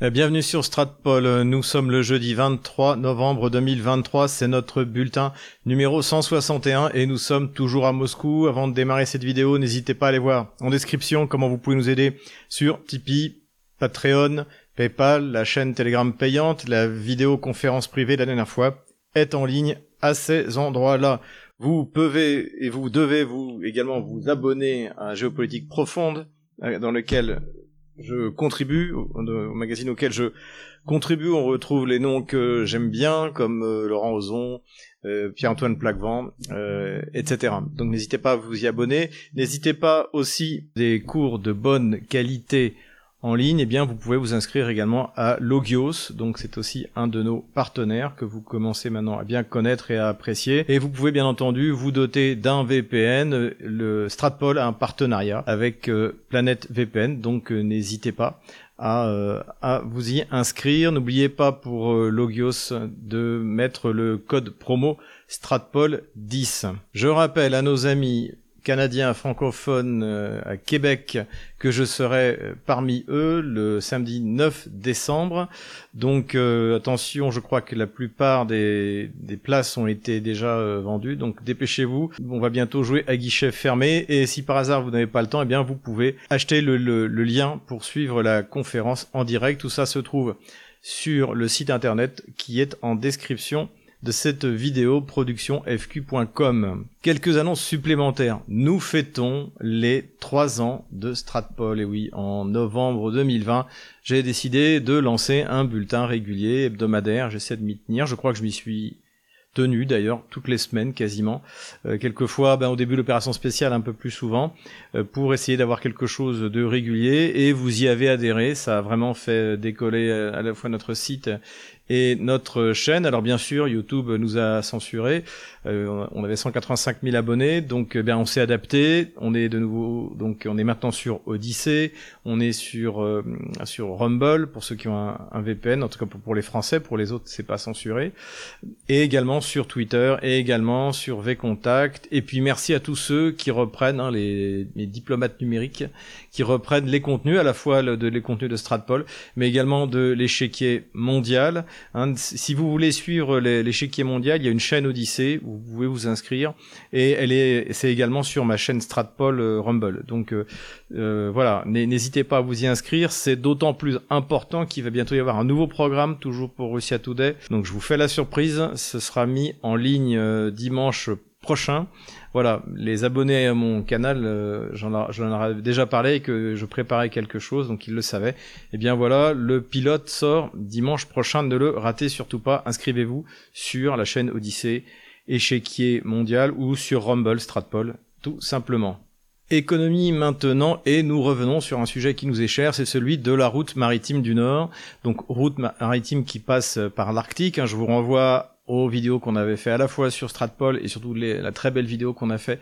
Eh, bienvenue sur Stratpol. Nous sommes le jeudi 23 novembre 2023. C'est notre bulletin numéro 161 et nous sommes toujours à Moscou. Avant de démarrer cette vidéo, n'hésitez pas à aller voir en description comment vous pouvez nous aider sur Tipeee, Patreon, PayPal, la chaîne Telegram payante, la vidéoconférence privée de la dernière fois est en ligne à ces endroits-là. Vous pouvez et vous devez vous également vous abonner à Géopolitique Profonde euh, dans lequel je contribue, au, magazine auquel je contribue, on retrouve les noms que j'aime bien, comme euh, Laurent Ozon, euh, Pierre-Antoine Plaquevent, euh, etc. Donc n'hésitez pas à vous y abonner. N'hésitez pas aussi des cours de bonne qualité en ligne, eh bien, vous pouvez vous inscrire également à Logios. Donc, c'est aussi un de nos partenaires que vous commencez maintenant à bien connaître et à apprécier. Et vous pouvez bien entendu vous doter d'un VPN. Le Stratpol a un partenariat avec euh, Planète VPN. Donc, euh, n'hésitez pas à, euh, à, vous y inscrire. N'oubliez pas pour Logios de mettre le code promo Stratpol 10. Je rappelle à nos amis canadien francophone euh, à Québec que je serai euh, parmi eux le samedi 9 décembre. Donc euh, attention, je crois que la plupart des, places ont été déjà vendues, donc dépêchez-vous. On va bientôt jouer à guichet fermé et si par hasard vous n'avez pas le temps, eh bien vous pouvez acheter le, le, le lien pour suivre la conférence en direct. Tout ça se trouve sur le site internet qui est en description de cette vidéo productionfq.com. Quelques annonces supplémentaires. Nous fêtons les trois ans de Stratpol. Et oui, en novembre 2020, j'ai décidé de lancer un bulletin régulier, hebdomadaire. J'essaie de m'y tenir. Je crois que je m'y suis tenu d'ailleurs toutes les semaines quasiment. Euh, quelquefois, ben, au début l'opération spéciale un peu plus souvent, euh, pour essayer d'avoir quelque chose de régulier. Et vous y avez adhéré. Ça a vraiment fait décoller euh, à la fois notre site et notre chaîne. Alors bien sûr, YouTube nous a censuré. Euh, on avait 185 000 abonnés, donc eh bien on s'est adapté. On est de nouveau, donc on est maintenant sur Odyssey. On est sur euh, sur Rumble pour ceux qui ont un, VPN, en tout cas pour, les Français. Pour les autres, c'est pas censuré. Et également sur Twitter et également sur VContact. Et puis merci à tous ceux qui reprennent hein, les, les, diplomates numériques, qui reprennent les contenus à la fois de les contenus de Stratpol, mais également de l'échiquier mondial. Hein, si vous voulez suivre l'échiquier mondial, il y a une chaîne Odyssée où vous pouvez vous inscrire et elle est, c'est également sur ma chaîne Stratpol euh, Rumble. Donc euh, euh, voilà, n'hésitez pas à vous y inscrire. C'est d'autant plus important qu'il va bientôt y avoir un nouveau programme, toujours pour Russia Today. Donc je vous fais la surprise, ce sera mis en ligne dimanche prochain. Voilà, les abonnés à mon canal, j'en ai déjà parlé que je préparais quelque chose, donc ils le savaient. Et eh bien voilà, le pilote sort dimanche prochain, ne le ratez surtout pas. Inscrivez-vous sur la chaîne Odyssée, échiquier mondial ou sur Rumble Stratpol, tout simplement. Économie maintenant et nous revenons sur un sujet qui nous est cher, c'est celui de la route maritime du Nord. Donc route maritime qui passe par l'Arctique. Hein. je vous renvoie aux vidéos qu'on avait fait à la fois sur Stratpol et surtout la très belle vidéo qu'on a fait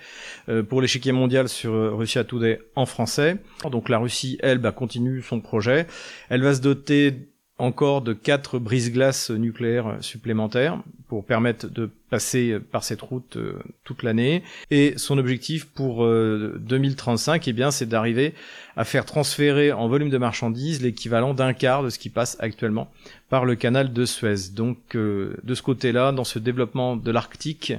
euh, pour l'échiquier mondial sur euh, Russia Today en français. Donc la Russie, elle, bah, continue son projet. Elle va se doter encore de quatre brise-glaces nucléaires supplémentaires pour permettre de passer par cette route euh, toute l'année. Et son objectif pour 2035, eh bien, c'est d'arriver à faire transférer en volume de marchandises l'équivalent d'un quart de ce qui passe actuellement par le canal de Suez. Donc, euh, de ce côté-là, dans ce développement de l'Arctique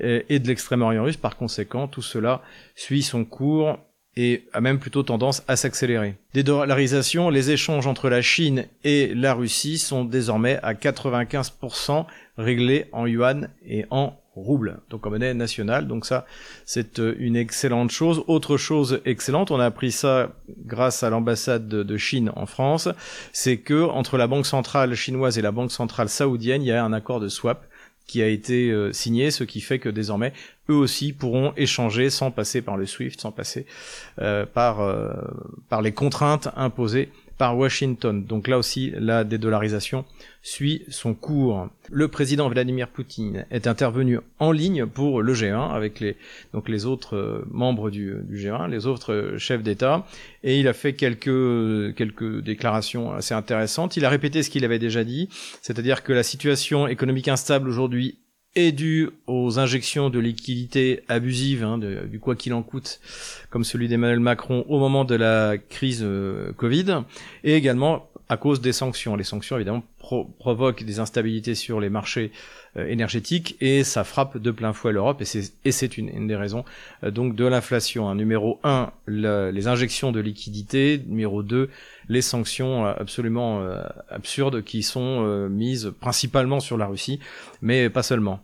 et de l'extrême-orient russe, par conséquent, tout cela suit son cours et a même plutôt tendance à s'accélérer. Dédollarisation, les échanges entre la Chine et la Russie sont désormais à 95% réglés en yuan et en rouble, donc en monnaie nationale. Donc ça, c'est euh, une excellente chose. Autre chose excellente, on a appris ça grâce à l'ambassade de Chine en France, c'est que entre la banque centrale chinoise et la banque centrale saoudienne, il y a un accord de swap qui a été euh, signé, ce qui fait que désormais eux aussi pourront échanger sans passer par le SWIFT, sans passer euh, par euh, par les contraintes imposées par Washington. Donc là aussi, la dédollarisation suit son cours. Le président Vladimir Poutine est intervenu en ligne pour le G1 avec les, donc les autres euh, membres du, du G1, les autres euh, chefs d'État, et il a fait quelques, quelques déclarations assez intéressantes. Il a répété ce qu'il avait déjà dit, c'est-à-dire que la situation économique instable aujourd'hui est dû aux injections de liquidités abusives, hein, du quoi qu'il en coûte, comme celui d'Emmanuel Macron au moment de la crise euh, Covid, et également à cause des sanctions. Les sanctions, évidemment, provoquent des instabilités sur les marchés euh, énergétiques et ça frappe de plein fouet l'Europe et c'est une, une, des raisons euh, donc de l'inflation. Hein. Numéro 1, les injections de liquidités. Numéro 2, les sanctions euh, absolument absurdes qui sont mises principalement sur la Russie, mais pas seulement.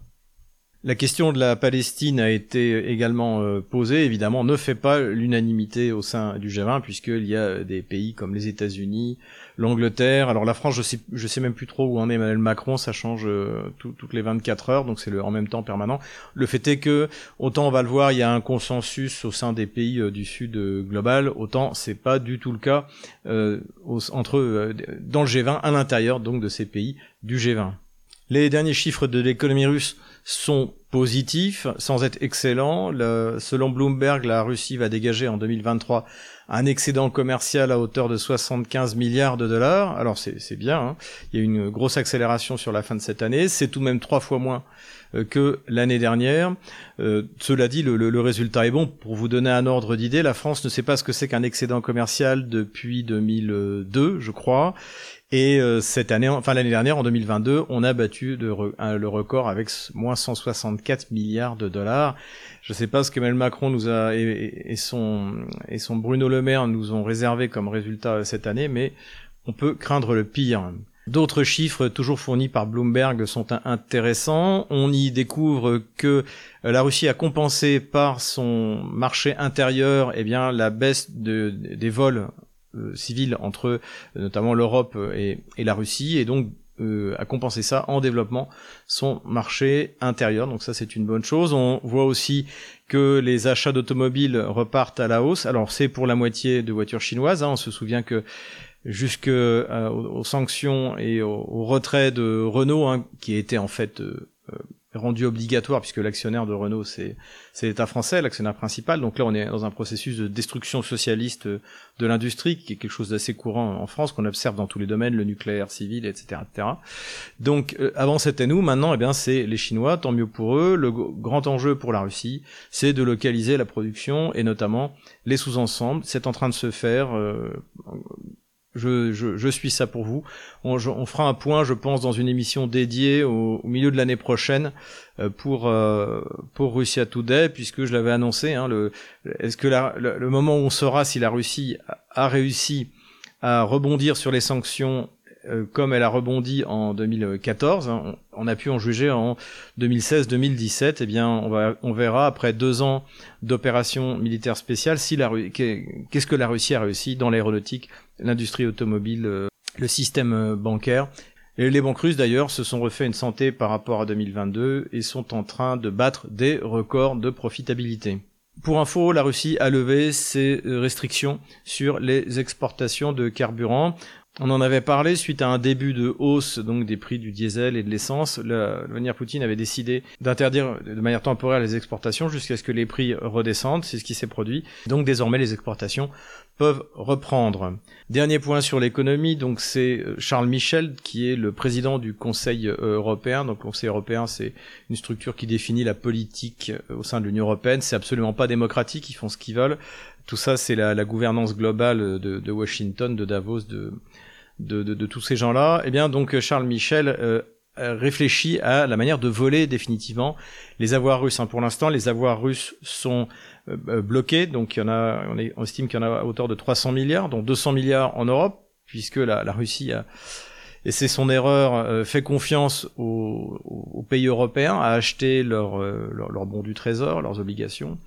La question de la Palestine a été également euh, posée, évidemment, ne fait pas l'unanimité au sein du G20, puisqu'il y a des pays comme les États-Unis, l'Angleterre. Alors la France, je sais, sais même plus trop où en est Emmanuel Macron, ça change euh, toutes les 24 heures, donc c'est en même temps permanent. Le fait est que, autant on va le voir, il y a un consensus au sein des pays euh, du Sud global, autant c'est pas du tout le cas entre dans le G20 à l'intérieur donc de ces pays du G20. Les derniers chiffres de l'économie russe sont positifs, sans être excellents. selon Bloomberg, la Russie va dégager en 2023 un excédent commercial à hauteur de 75 milliards de dollars. Alors c'est bien, hein. il y a une grosse accélération sur la fin de cette année. C'est tout de même trois fois moins euh, que l'année dernière. Euh, cela dit, le, le, résultat est bon. Pour vous donner un ordre d'idée, la France ne sait pas ce que c'est qu'un excédent commercial depuis 2002, je crois. Et euh, cette année, enfin l'année dernière, en 2022, on a battu le record avec moins 164 milliards de dollars. Je ne sais pas ce qu'Emmanuel Macron nous a et, son Bruno Le Maire nous ont réservé comme résultat cette année, mais on peut craindre le pire. D'autres chiffres toujours fournis par Bloomberg sont intéressants. On y découvre que euh, la Russie a compensé par son marché intérieur eh bien, la baisse de, des vols euh, civile entre euh, notamment l'Europe et, la Russie et donc euh, a compensé ça en développement son marché intérieur. Donc ça c'est une bonne chose. On voit aussi que les achats d'automobiles repartent à la hausse. Alors c'est pour la moitié de voitures chinoises. Hein. On se souvient que jusque aux, sanctions et au, retrait de Renault, hein, qui était en fait rendu obligatoire puisque l'actionnaire de Renault c'est l'État français, l'actionnaire principal. Donc là on est dans un processus de destruction socialiste de l'industrie qui est quelque chose d'assez courant en France qu'on observe dans tous les domaines, le nucléaire civil, etc., etc. Donc euh, avant c'était nous, maintenant eh bien c'est les Chinois, tant mieux pour eux. Le grand enjeu pour la Russie, c'est de localiser la production et notamment les sous-ensembles. C'est en train de se faire. Euh, je, je, je, suis ça pour vous. On, on, fera un point, je pense, dans une émission dédiée au, milieu de l'année prochaine euh, pour euh, pour Russia Today, puisque je l'avais annoncé. Hein, le, est-ce que la, le, moment où on saura si la Russie a réussi à rebondir sur les sanctions euh, comme elle a rebondi en 2014, hein, on, a pu en juger en 2016-2017. Eh bien, on on verra après deux ans d'opérations militaires spéciales si qu'est-ce que la Russie a réussi dans l'aéronautique, l'industrie automobile, euh, le système euh, bancaire. Et les banques russes d'ailleurs se sont refait une santé par rapport à 2022 et sont en train de battre des records de profitabilité. Pour info, la Russie a levé ses restrictions sur les exportations de carburant. On en avait parlé suite à un début de hausse donc des prix du diesel et de l'essence. Vladimir Poutine avait décidé d'interdire de manière temporaire les exportations jusqu'à ce que les prix redescendent. C'est ce qui s'est produit. Donc désormais les exportations peuvent reprendre. Dernier point sur l'économie, donc c'est euh, Charles Michel qui est le président du Conseil euh, européen. Donc le Conseil européen, c'est une structure qui définit la politique euh, au sein de l'Union européenne. C'est absolument pas démocratique, ils font ce qu'ils veulent. Tout ça, c'est la, gouvernance globale de, de Washington, de Davos, de de, tous ces gens-là, eh bien donc Charles Michel euh, réfléchit à la manière de voler définitivement les avoirs russes. Hein. Pour l'instant, les avoirs russes sont euh, euh, bloqués, donc il y en a, on, est, on estime qu'il y en a à hauteur de 300 milliards, dont 200 milliards en Europe, puisque la Russie a et c'est son erreur, euh, fait confiance aux, pays européens à acheter leurs leur, leur bons du trésor, leurs obligations.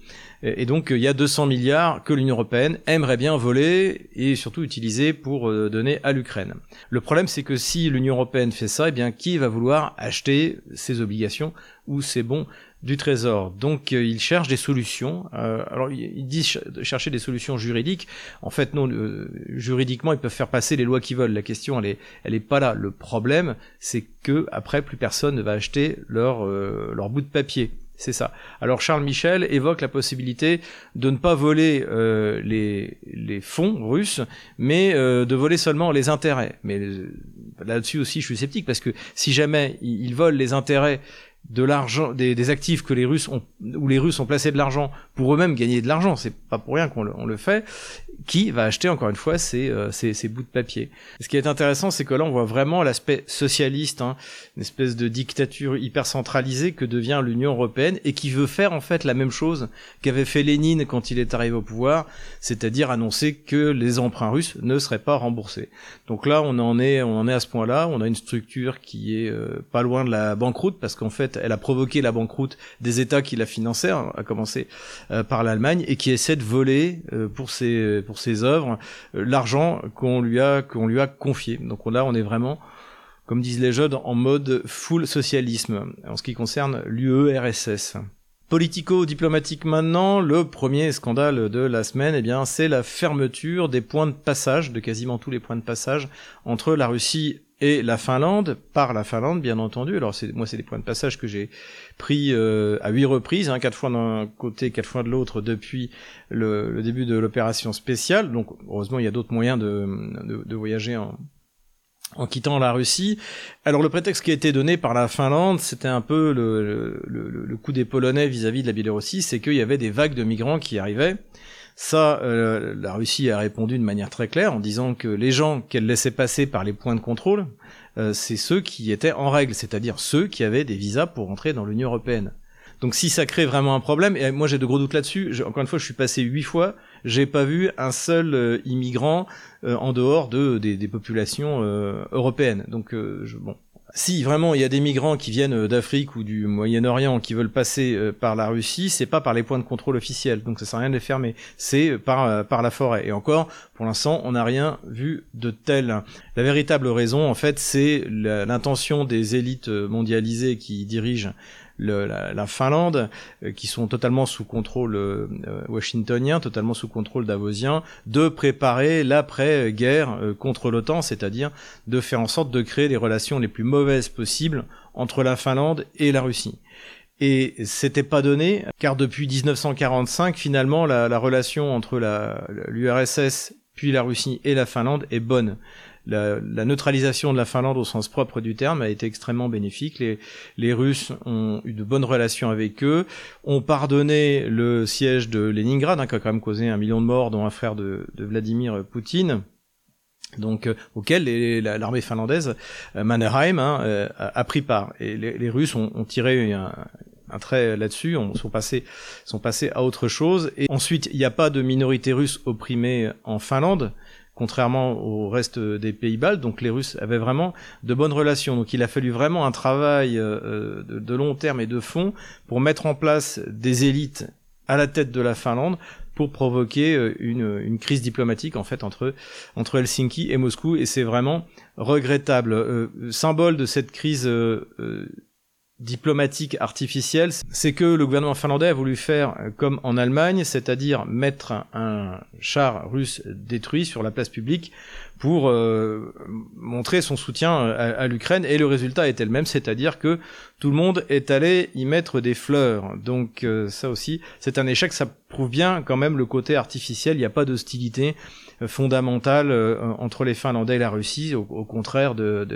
Et, donc il y a 200 milliards que l'Union européenne aimerait bien voler et surtout utiliser pour euh, donner à l'Ukraine. Le problème c'est que si l'Union européenne fait ça, eh bien qui va vouloir acheter ces obligations ou ces bons du Trésor. Donc euh, il cherche des solutions. Euh, alors il dit chercher des solutions juridiques. En fait non, euh, juridiquement ils peuvent faire passer les lois qu'ils veulent. La question elle est, elle est pas là. Le problème c'est que après plus personne ne va acheter leur leur bout de papier. C'est ça. Alors Charles Michel évoque la possibilité de ne pas voler les, les fonds russes, mais de voler seulement les intérêts. Mais là-dessus aussi, je suis sceptique parce que si jamais ils volent les intérêts de l'argent, des, actifs que les Russes ont, où les Russes ont placé de l'argent pour eux-mêmes gagner de l'argent. C'est pas pour rien qu'on le, on le fait. Qui va acheter encore une fois ces, euh, ces, ces, bouts de papier. Ce qui est intéressant, c'est que là, on voit vraiment l'aspect socialiste, hein, une espèce de dictature hyper centralisée que devient l'Union européenne et qui veut faire en fait la même chose qu'avait fait Lénine quand il est arrivé au pouvoir, c'est-à-dire annoncer que les emprunts russes ne seraient pas remboursés. Donc là, on en est, on en est à ce point-là. On a une structure qui est euh, pas loin de la banqueroute parce qu'en fait, elle a provoqué la banqueroute des États qui la finançaient, hein, à commencer euh, par l'Allemagne, et qui essaie de voler pour ses ses œuvres euh, l'argent qu'on lui a qu'on lui a confié. Donc là, on est vraiment comme disent les jeunes, en mode full socialisme, en ce qui concerne l'UERSS. Politico-diplomatique maintenant, le premier scandale de la semaine, eh bien, c'est la fermeture des points de passage, de quasiment tous les points de passage, entre la Russie et la Finlande, par la Finlande bien entendu. Alors moi c'est des points de passage que j'ai pris euh, à huit reprises, hein, quatre fois d'un côté, quatre fois de l'autre depuis le, début de l'opération spéciale. Donc heureusement il y a d'autres moyens de, de, voyager en, en quittant la Russie. Alors le prétexte qui a été donné par la Finlande, c'était un peu le, le, le, coup des Polonais vis-à-vis -vis de la Biélorussie, c'est qu'il y avait des vagues de migrants qui arrivaient ça, euh, la Russie a répondu de manière très claire en disant que les gens qu'elle laissait passer par les points de contrôle, euh, c'est ceux qui étaient en règle, c'est-à-dire ceux qui avaient des visas pour entrer dans l'Union européenne. Donc si ça crée vraiment un problème, et moi j'ai de gros doutes là-dessus, encore une fois je suis passé huit fois, j'ai pas vu un seul euh, immigrant en dehors de, des, populations européennes. Donc je, bon, si vraiment il y a des migrants qui viennent euh, d'Afrique ou du Moyen-Orient qui veulent passer euh, par la Russie, c'est pas par les points de contrôle officiels, donc ça sert à rien de les fermer, c'est euh, par par la forêt. Et encore, pour l'instant, on n'a rien vu de tel. La véritable raison, en fait, c'est l'intention des élites mondialisées qui dirigent la, Finlande, euh, qui sont totalement sous contrôle euh, washingtonien, totalement sous contrôle davosien, de préparer l'après-guerre euh, contre l'OTAN, c'est-à-dire de faire en sorte de créer les relations les plus mauvaises possibles entre la Finlande et la Russie. Et c'était pas donné, car depuis 1945, finalement, la, la relation entre l'URSS, puis la Russie et la Finlande est bonne la, neutralisation de la Finlande au sens propre du terme a été extrêmement bénéfique. Les, les Russes ont eu de bonnes relations avec eux, ont pardonné le siège de Leningrad, hein, qui a quand même causé un million de morts, dont un frère de, Vladimir Poutine donc euh, auquel l'armée finlandaise euh, Mannerheim hein, euh, a, pris part. Et les, Russes ont, tiré un, un trait là-dessus, on sont passés sont passés à autre chose. Et ensuite il n'y a pas de minorité russe opprimée en Finlande contrairement au reste des pays baltes. Donc les Russes avaient vraiment de bonnes relations. Donc il a fallu vraiment un travail euh, de, long terme et de fond pour mettre en place des élites à la tête de la Finlande pour provoquer euh, une, crise diplomatique en fait entre entre Helsinki et Moscou et c'est vraiment regrettable euh, symbole de cette crise diplomatique artificielle, c'est que le gouvernement finlandais a voulu faire comme en Allemagne, c'est-à-dire mettre un char russe détruit sur la place publique pour euh, montrer son soutien à, l'Ukraine et le résultat était le même, c'est-à-dire que tout le monde est allé y mettre des fleurs. Donc euh, ça aussi, c'est un échec, ça prouve bien quand même le côté artificiel, il n'y a pas d'hostilité fondamentale euh, entre les Finlandais et la Russie, au, contraire de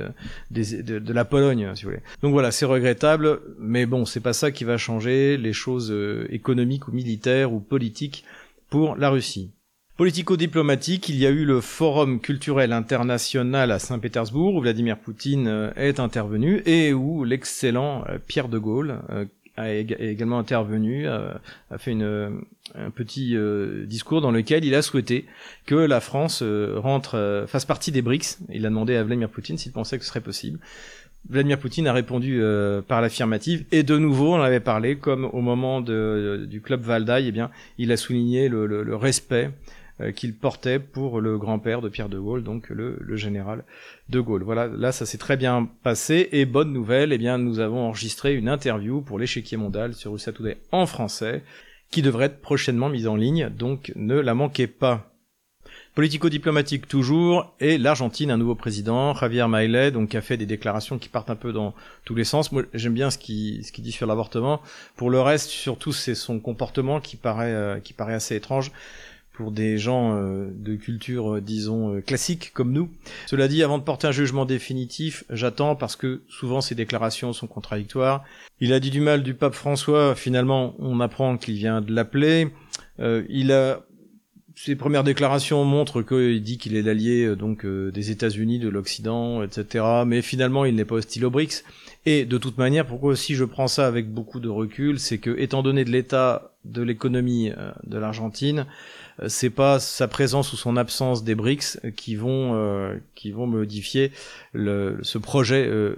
de, la Pologne, si vous voulez. Donc voilà, c'est regrettable, mais bon, c'est pas ça qui va changer les choses euh, économiques ou militaires ou politiques pour la Russie. Politico-diplomatique, il y a eu le Forum culturel international à Saint-Pétersbourg où Vladimir Poutine euh, est intervenu et où l'excellent Pierre de Gaulle, a également intervenu, a, fait une, un petit euh, discours dans lequel il a souhaité que la France euh, rentre, euh, fasse partie des BRICS. Il a demandé à Vladimir Poutine s'il pensait que ce serait possible. Vladimir Poutine a répondu par l'affirmative et de nouveau on avait parlé comme au moment du club Valdaï, eh bien il a souligné le, respect euh, qu'il portait pour le grand-père de Pierre de Gaulle, donc le, général de Gaulle. Voilà, là ça s'est très bien passé et bonne nouvelle, eh bien nous avons enregistré une interview pour l'échiquier mondial sur Russia Today en français qui devrait être prochainement mise en ligne, donc ne la manquez pas. Politico-diplomatique toujours, et l'Argentine, un nouveau président, Javier Milei, donc qui a fait des déclarations qui partent un peu dans tous les sens. Moi, j'aime bien ce qu'il ce dit sur l'avortement. Pour le reste, surtout, c'est son comportement qui paraît euh, qui paraît assez étrange pour des gens euh, de culture, euh, disons, euh, classique comme nous. Cela dit, avant de porter un jugement définitif, j'attends parce que souvent ces déclarations sont contradictoires. Il a dit du mal du pape François, finalement on apprend qu'il vient de l'appeler. il a ses premières déclarations montrent qu'il dit qu'il est l'allié donc des États-Unis, de l'Occident, etc. Mais finalement, il n'est pas hostile aux BRICS. Et de toute manière, pourquoi aussi je prends ça avec beaucoup de recul, c'est que étant donné de l'état de l'économie de l'Argentine, c'est pas sa présence ou son absence des BRICS qui vont euh, qui vont modifier ce projet euh,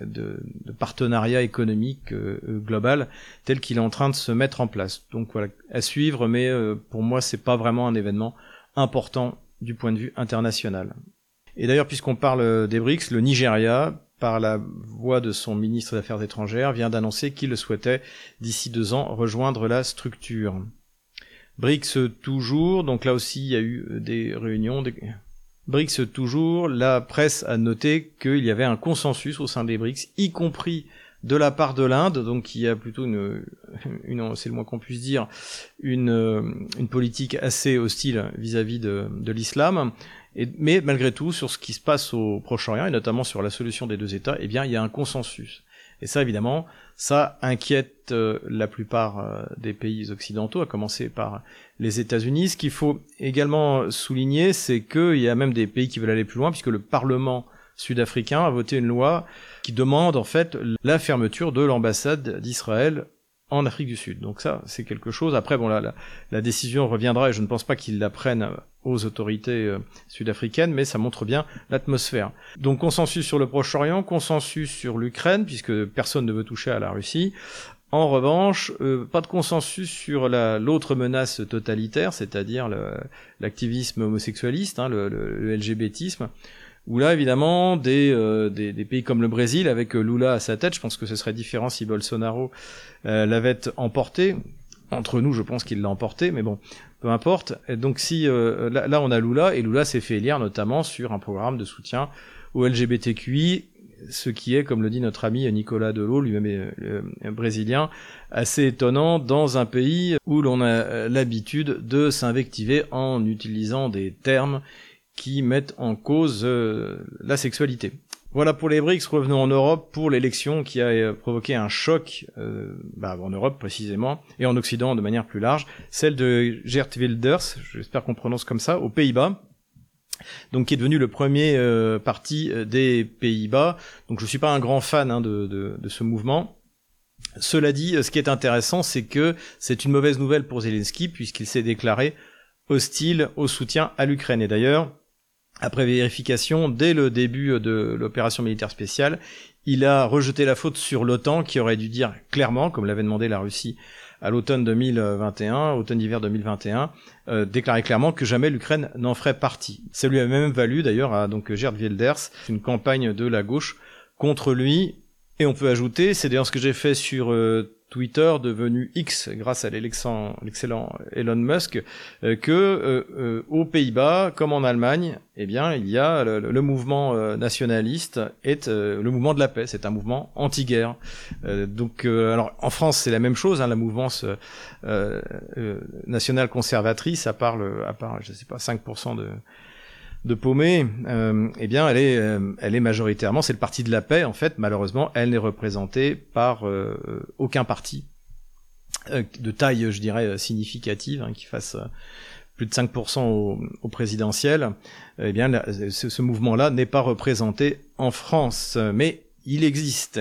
de, de, partenariat économique global tel qu'il est en train de se mettre en place. Donc voilà, à suivre, mais pour moi c'est pas vraiment un événement important du point de vue international. Et d'ailleurs, puisqu'on parle des BRICS, le Nigeria, par la voix de son ministre des Affaires étrangères, vient d'annoncer qu'il souhaitait d'ici deux ans rejoindre la structure. BRICS toujours, donc là aussi il y a eu des réunions. BRICS toujours, la presse a noté qu'il y avait un consensus au sein des BRICS, y compris de la part de l'Inde, donc qui a plutôt une, c'est le moins qu'on puisse dire, une, euh, politique assez hostile vis-à-vis de, de l'islam. mais malgré tout, sur ce qui se passe au Proche-Orient, et notamment sur la solution des deux États, eh bien, il y a un consensus. Et ça, évidemment, ça inquiète euh, la plupart euh, des pays occidentaux, à commencer par les États-Unis. Ce qu'il faut également souligner, c'est qu'il y a même des pays qui veulent aller plus loin, puisque le Parlement sud-africain a voté une loi qui demande en fait la fermeture de l'ambassade d'Israël en Afrique du Sud. Donc ça, c'est quelque chose. Après, bon, la, la, décision reviendra et je ne pense pas qu'ils la prennent aux autorités euh, sud-africaines, mais ça montre bien l'atmosphère. Donc consensus sur le Proche-Orient, consensus sur l'Ukraine, puisque personne ne veut toucher à la Russie. En revanche, euh, pas de consensus sur l'autre menace totalitaire, c'est-à-dire l'activisme homosexualiste, hein, le, LGBTisme où là, évidemment, des, euh, des, pays comme le Brésil, avec euh, Lula à sa tête, je pense que ce serait différent si Bolsonaro euh, l'avait emporté. Entre nous, je pense qu'il l'a emporté, mais bon, peu importe. Donc si là, là, on a Lula, et Lula s'est fait élire notamment sur un programme de soutien au LGBTQI, ce qui est, comme le dit notre ami Nicolas Delot, lui-même brésilien, assez étonnant dans un pays où l'on a l'habitude de s'invectiver en utilisant des termes qui mettent en cause euh, la sexualité. Voilà pour les BRICS, revenons en Europe pour l'élection qui a euh, provoqué un choc, euh, bah, en Europe précisément, et en Occident de manière plus large, celle de Gert Wilders, j'espère qu'on prononce comme ça, aux Pays-Bas, donc qui est devenu le premier parti des Pays-Bas. Donc je suis pas un grand fan hein, de, de, de, ce mouvement. Cela dit, ce qui est intéressant, c'est que c'est une mauvaise nouvelle pour Zelensky puisqu'il s'est déclaré hostile au soutien à l'Ukraine. Et d'ailleurs, après vérification, dès le début de l'opération militaire spéciale, il a rejeté la faute sur l'OTAN qui aurait dû dire clairement, comme l'avait demandé la Russie à l'automne 2021, automne-hiver 2021, euh, déclarer clairement que jamais l'Ukraine n'en ferait partie. Ça lui a même valu d'ailleurs à donc Gerd Wilders une campagne de la gauche contre lui. Et on peut ajouter, c'est d'ailleurs ce que j'ai fait sur euh, Twitter devenu X grâce à l'excellent Elon Musk euh, que euh, euh, aux Pays-Bas comme en Allemagne eh bien il y a le, mouvement nationaliste est le mouvement de la paix. C'est un mouvement anti-guerre. Donc alors en France c'est la même chose hein, la mouvance nationale conservatrice à part le, à part je sais pas 5% de de paumé, euh, eh bien, elle est, euh, elle est majoritairement, c'est le parti de la paix. En fait, malheureusement, elle n'est représentée par euh, aucun parti de taille, je dirais, significative, hein, qui fasse plus de 5% au, présidentiel. Eh bien, ce, ce mouvement-là n'est pas représenté en France, mais il existe.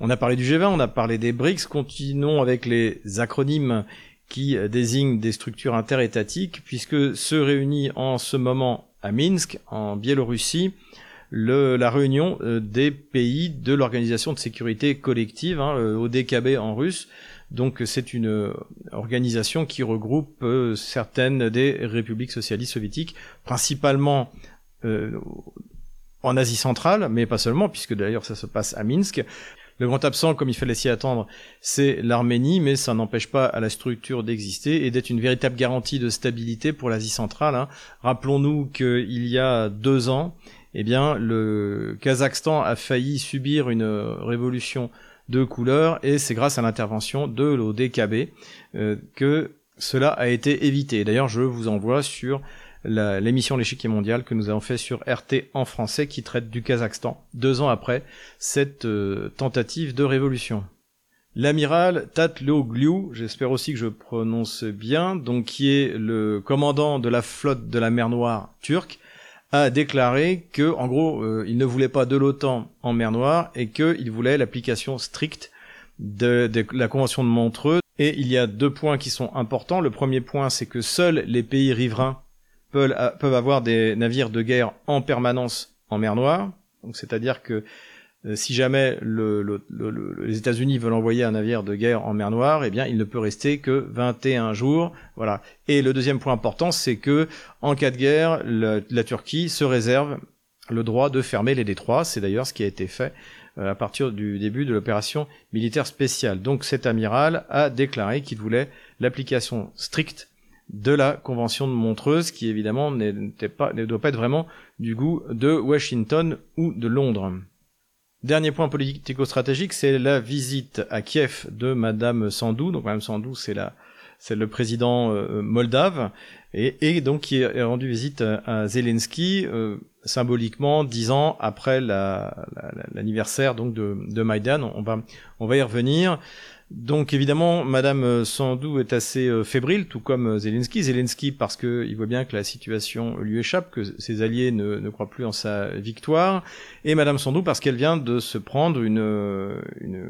On a parlé du G20, on a parlé des BRICS. Continuons avec les acronymes qui désignent des structures interétatiques, puisque se réunit en ce moment à Minsk, en Biélorussie, le, la réunion euh, des pays de l'Organisation de sécurité collective, hein, ODKB en russe. Donc c'est une euh, organisation qui regroupe euh, certaines des républiques socialistes soviétiques, principalement en Asie centrale, mais pas seulement, puisque d'ailleurs ça se passe à Minsk. Le grand absent, comme il fallait s'y attendre, c'est l'Arménie, mais ça n'empêche pas à la structure d'exister et d'être une véritable garantie de stabilité pour l'Asie centrale. Hein. Rappelons-nous qu'il y a deux ans, eh bien, le Kazakhstan a failli subir une révolution de couleur et c'est grâce à l'intervention de l'ODKB euh, que cela a été évité. D'ailleurs, je vous envoie sur l'émission L'échiquier mondial que nous avons fait sur RT en français qui traite du Kazakhstan deux ans après cette euh, tentative de révolution. L'amiral Tatlogliu, j'espère aussi que je prononce bien, donc qui est le commandant de la flotte de la mer Noire turque, a déclaré que, en gros, euh, il ne voulait pas de l'OTAN en mer Noire et qu'il voulait l'application stricte de, la Convention de Montreux. Et il y a deux points qui sont importants. Le premier point, c'est que seuls les pays riverains peuvent, peuvent avoir des navires de guerre en permanence en mer Noire. Donc, c'est-à-dire que euh, si jamais le, les États-Unis veulent envoyer un navire de guerre en mer Noire, eh bien, il ne peut rester que 21 jours. Voilà. Et le deuxième point important, c'est que en cas de guerre, la Turquie se réserve le droit de fermer les détroits. C'est d'ailleurs ce qui a été fait euh, à partir du début de l'opération militaire spéciale. Donc cet amiral a déclaré qu'il voulait l'application stricte de la Convention de Montreuze, qui évidemment pas, ne doit pas être vraiment du goût de Washington ou de Londres. Dernier point politico-stratégique, c'est la visite à Kiev de Madame Sandou. Donc Madame Sandou, c'est la, c'est le président euh, moldave, et, et, donc qui est rendu visite à, Zelensky euh, symboliquement dix ans après l'anniversaire donc de, de Maïdan. On va, on va y revenir. Donc évidemment, Madame Sandou est assez euh, fébrile, tout comme euh, Zelensky. Zelensky parce qu'il voit bien que la situation lui échappe, que ses alliés ne, croient plus en sa victoire, et Madame Sandou parce qu'elle vient de se prendre une, euh, une,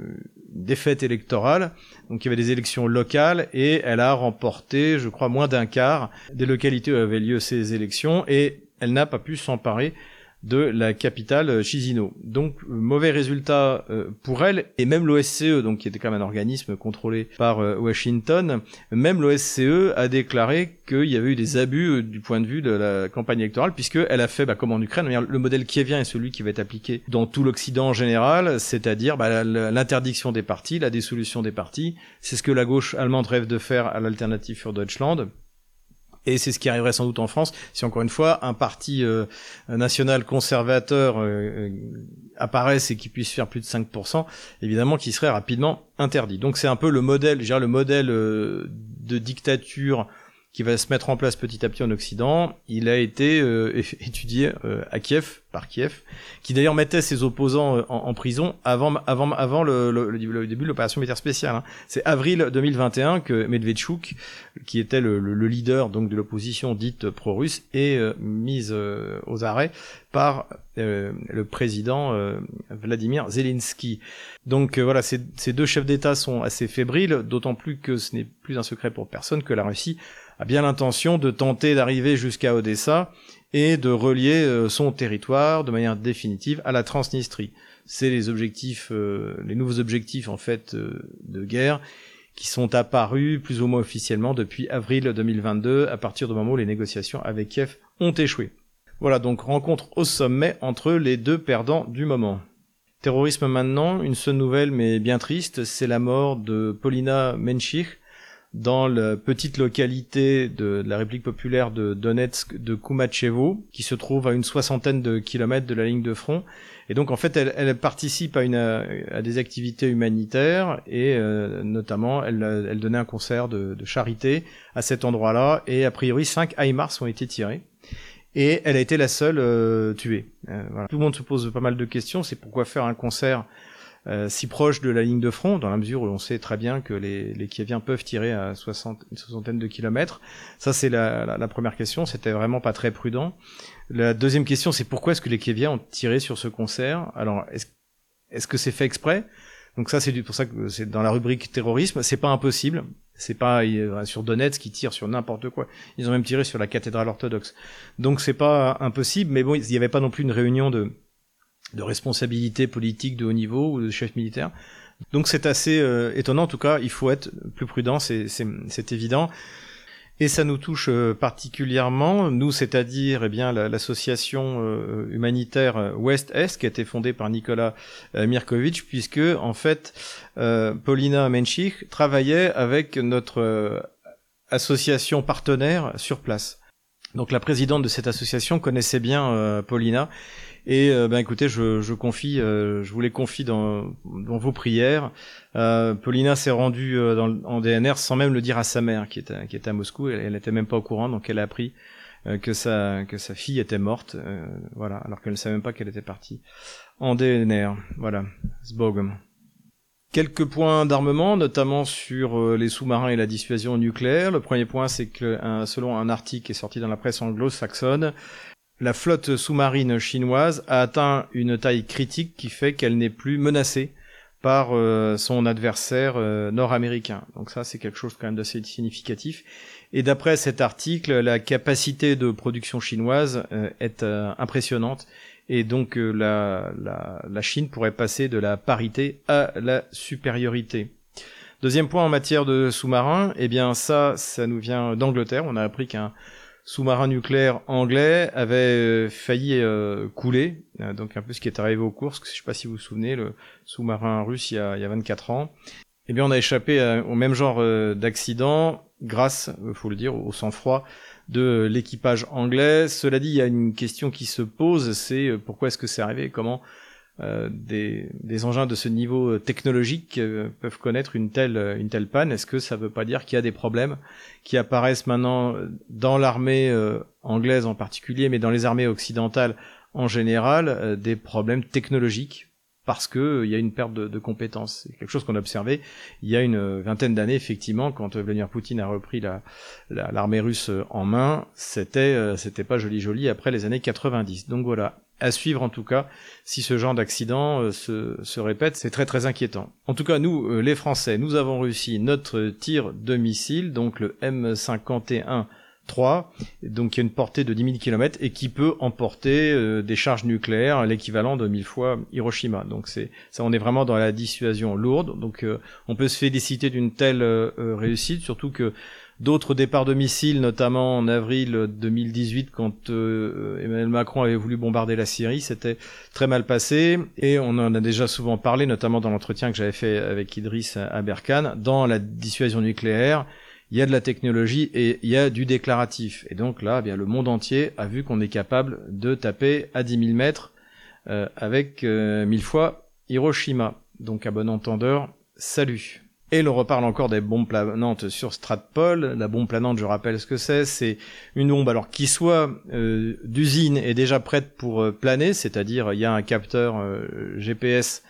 défaite électorale. Donc il y avait des élections locales et elle a remporté, je crois, moins d'un quart des localités où avaient lieu ces élections et elle n'a pas pu s'emparer de la capitale euh, Chisinau. Donc euh, mauvais résultat euh, pour elle et même l'OSCE, donc qui était quand même un organisme contrôlé par Washington, même l'OSCE a déclaré qu'il y avait eu des abus du point de vue de la campagne électorale puisque elle a fait, bah, comme en Ukraine, le modèle qui vient est celui qui va être appliqué dans tout l'Occident en général, c'est-à-dire bah, l'interdiction des partis, la dissolution des partis. C'est ce que la gauche allemande rêve de faire à l'alternative für Deutschland. Et c'est ce qui arriverait sans doute en France si encore une fois un parti euh, national conservateur euh, euh, apparaisse et qui puisse faire plus de 5%, évidemment qui serait rapidement interdit. Donc c'est un peu le modèle, je le modèle de dictature qui va se mettre en place petit à petit en Occident. Il a été euh, étudié euh, à Kiev, par Kiev, qui d'ailleurs mettait ses opposants euh, en, prison avant, avant, avant le, le, début de l'opération militaire spéciale. Hein. C'est avril 2021 que Medvedchuk, qui était le, leader donc de l'opposition dite pro-russe, est mise aux arrêts par le président Vladimir Zelensky. Donc voilà, ces, ces deux chefs d'État sont assez fébriles, d'autant plus que ce n'est plus un secret pour personne que la Russie a bien l'intention de tenter d'arriver jusqu'à Odessa et de relier euh, son territoire de manière définitive à la Transnistrie. C'est les objectifs, euh, les nouveaux objectifs en fait euh, de guerre qui sont apparus plus ou moins officiellement depuis avril 2022, à partir du moment où les négociations avec Kiev ont échoué. Voilà donc rencontre au sommet entre les deux perdants du moment. Terrorisme maintenant, une seule nouvelle mais bien triste, c'est la mort de Polina Menchich, dans la petite localité de, la République populaire de Donetsk de Koumachevo, qui se trouve à une soixantaine de kilomètres de la ligne de front. Et donc en fait, elle, elle participe à, une, à des activités humanitaires et euh, notamment, elle, elle, donnait un concert de, de charité à cet endroit-là. Et a priori, cinq HIMARS ont été tirés. Et elle a été la seule euh, tuée. Euh, voilà. Tout le monde se pose pas mal de questions. C'est pourquoi faire un concert euh, si proche de la ligne de front, dans la mesure où on sait très bien que les, les Kieviens peuvent tirer à 60, une soixantaine de kilomètres. Ça, c'est la, la, première question. C'était vraiment pas très prudent. La deuxième question, c'est pourquoi est-ce que les Kieviens ont tiré sur ce concert? Alors, est-ce est-ce que c'est fait exprès? Donc ça, c'est pour ça que c'est dans la rubrique terrorisme. C'est pas impossible. C'est pas sur Donetsk qui tire sur n'importe quoi. Ils ont même tiré sur la cathédrale orthodoxe. Donc c'est pas impossible. Mais bon, il n'y avait pas non plus une réunion de de responsabilité politique de haut niveau ou de chef militaire. Donc c'est assez euh, étonnant, en tout cas, il faut être plus prudent, c'est évident. Et ça nous touche euh, particulièrement, nous, c'est-à-dire eh bien l'association euh, humanitaire Ouest-Est qui a été fondée par Nicolas Mirkovitch, puisque en fait Paulina Menchich travaillait avec notre association partenaire sur place. Donc la présidente de cette association connaissait bien Paulina et euh, ben écoutez, je, je confie, euh, je vous les confie dans, dans vos prières. Euh, Paulina s'est rendue euh, dans, en DNR sans même le dire à sa mère, qui était, qui était à Moscou. Elle n'était même pas au courant, donc elle a appris que sa que sa fille était morte. voilà, alors qu'elle ne savait même pas qu'elle était partie en DNR. Voilà. Quelques points d'armement, notamment sur euh, les sous-marins et la dissuasion nucléaire. Le premier point, c'est que selon un article qui est sorti dans la presse anglo-saxonne, la flotte sous-marine chinoise a atteint une taille critique qui fait qu'elle n'est plus menacée par euh, son adversaire euh, nord-américain. Donc ça, c'est quelque chose quand même d'assez significatif. Et d'après cet article, la capacité de production chinoise est impressionnante. Et donc la, la, la, Chine pourrait passer de la parité à la supériorité. Deuxième point en matière de sous-marins, eh bien ça, ça nous vient d'Angleterre. On a appris qu'un sous-marin nucléaire anglais avait euh, failli euh, couler, euh, donc un peu ce qui est arrivé au Kursk, je sais pas si vous vous souvenez, le sous-marin russe il y, a, il y a 24 ans. Eh bien, on a échappé au même genre d'accident grâce, faut le dire, au sang-froid de l'équipage anglais. Cela dit, il y a une question qui se pose, c'est pourquoi est-ce que c'est arrivé? Comment euh, des, engins de ce niveau euh, technologique euh, peuvent connaître une telle, une telle panne? Est-ce que ça ne veut pas dire qu'il y a des problèmes qui apparaissent maintenant dans l'armée anglaise en particulier, mais dans les armées occidentales en général, des problèmes technologiques? Parce que il y a une perte de, de compétences. C'est quelque chose qu'on a observé il y a une vingtaine d'années, effectivement, quand Vladimir Poutine a repris la, l'armée russe en main, c'était, c'était pas joli joli après les années 90. Donc voilà, à suivre en tout cas si ce genre d'accident euh, se, se, répète, c'est très très inquiétant. En tout cas, nous, euh, les Français, nous avons réussi notre tir de missile, donc le M51 3, donc qui a une portée de 10 000 km et qui peut emporter euh, des charges nucléaires, l'équivalent de 1000 fois Hiroshima. Donc c'est ça, on est vraiment dans la dissuasion lourde. Donc on peut se féliciter d'une telle réussite, surtout que d'autres départs de missiles, notamment en avril 2018 quand euh, Emmanuel Macron avait voulu bombarder la Syrie, c'était très mal passé et on en a déjà souvent parlé, notamment dans l'entretien que j'avais fait avec Idriss Aberkan, dans la dissuasion nucléaire. Il y a de la technologie et il y a du déclaratif. Et donc là, eh bien le monde entier a vu qu'on est capable de taper à 10 000 mètres euh, avec euh, mille fois Hiroshima. Donc à bon entendeur, salut. Et l'on reparle encore des bombes planantes sur Stratpol. La bombe planante, je rappelle ce que c'est, c'est une bombe alors qui soit euh, d'usine et déjà prête pour euh, planer, c'est-à-dire il y a un capteur euh, GPS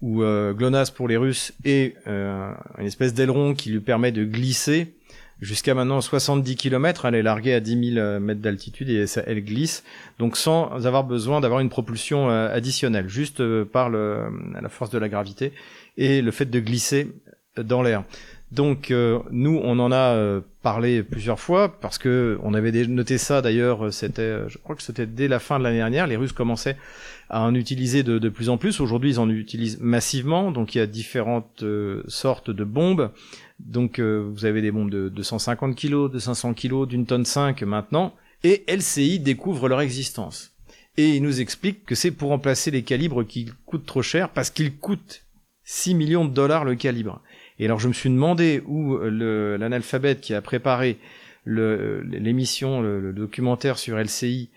ou GLONASS pour les Russes et une espèce d'aileron qui lui permet de glisser jusqu'à maintenant 70 km, elle est larguée à 10 000 mètres d'altitude et ça, elle glisse, donc sans avoir besoin d'avoir une propulsion additionnelle, juste par le, la force de la gravité et le fait de glisser dans l'air. Donc euh, nous, on en a euh, parlé plusieurs fois parce que on avait noté ça d'ailleurs. Euh, c'était, je crois que c'était dès la fin de l'année dernière. Les Russes commençaient à en utiliser de plus en plus. Aujourd'hui, ils en utilisent massivement. Donc il y a différentes sortes de bombes. Donc vous avez des bombes de 250 kg, de 500 kg, d'une tonne 5 maintenant. Et LCI découvre leur existence. Et ils nous expliquent que c'est pour remplacer les calibres qui coûtent trop cher parce qu'ils coûtent 6 millions de dollars le calibre. Et alors je me suis demandé où euh, l'analphabète qui a préparé l'émission, le, documentaire sur LCI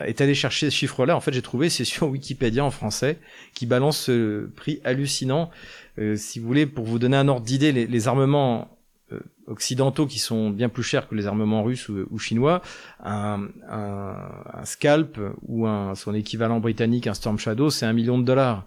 est allé chercher ce chiffre-là. En fait, j'ai trouvé, c'est sur Wikipédia en français, qui balance ce prix hallucinant. Euh, si vous voulez, pour vous donner un ordre d'idée, les, armements euh, occidentaux qui sont bien plus chers que les armements russes ou, chinois, un, un, un, scalp ou un, son équivalent britannique, un Storm Shadow, c'est un million de dollars.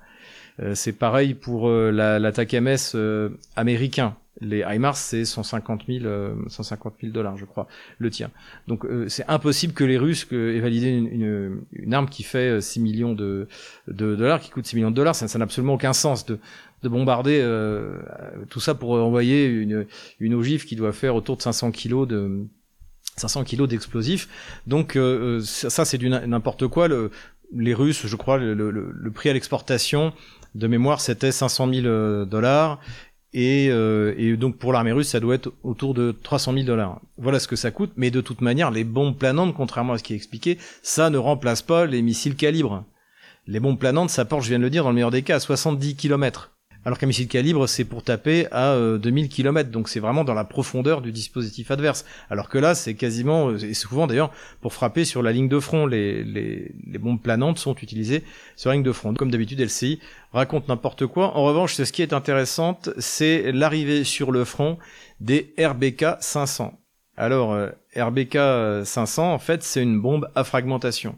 Euh, c'est pareil pour euh, l'attaque la MS euh, américain. Les HIMARS, c'est 150 000, 150 000 dollars, je crois, le tien. Donc c'est impossible que les Russes aient validé une, une, une, arme qui fait 6 millions de, de, dollars, qui coûte 6 millions de dollars. Ça n'a absolument aucun sens de, de bombarder euh, tout ça pour envoyer une, une ogive qui doit faire autour de 500 kilos de 500 kilos d'explosifs. Donc ça, c'est du n'importe quoi. Le, les Russes, je crois, le, prix à l'exportation de mémoire, c'était 500 000 euh, dollars. Et, euh, et, donc pour l'armée russe, ça doit être autour de 300 000 dollars. Voilà ce que ça coûte. Mais de toute manière, les bombes planantes, contrairement à ce qui est expliqué, ça ne remplace pas les missiles calibre. Les bombes planantes, ça porte, je viens de le dire, dans le meilleur des cas, à 70 km alors qu'un missile calibre, c'est pour taper à 2000 euh, km, donc c'est vraiment dans la profondeur du dispositif adverse. Alors que là, c'est quasiment, euh, et souvent d'ailleurs, pour frapper sur la ligne de front, les, les, bombes planantes sont utilisées sur la ligne de front. Comme d'habitude, LCI raconte n'importe quoi. En revanche, ce qui est intéressant, c'est l'arrivée sur le front des RBK 500. Alors, euh, RBK 500, en fait, c'est une bombe à fragmentation.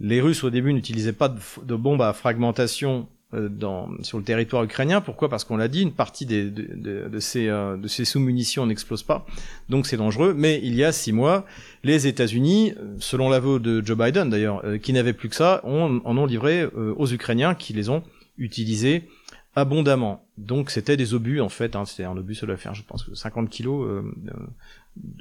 Les Russes, au début, n'utilisaient pas de, de bombes à fragmentation euh, dans, sur le territoire ukrainien. Pourquoi? Parce qu'on l'a dit, une partie euh, de ces sous-munitions n'explose pas, donc c'est dangereux. Mais il y a six mois, les États-Unis, selon l'aveu de Joe Biden d'ailleurs, qui n'avaient plus que ça, on, en ont livré aux Ukrainiens qui les ont utilisés abondamment. Donc c'était des obus en fait, hein, c'était un obus, ça doit faire je pense 50 kilos, euh,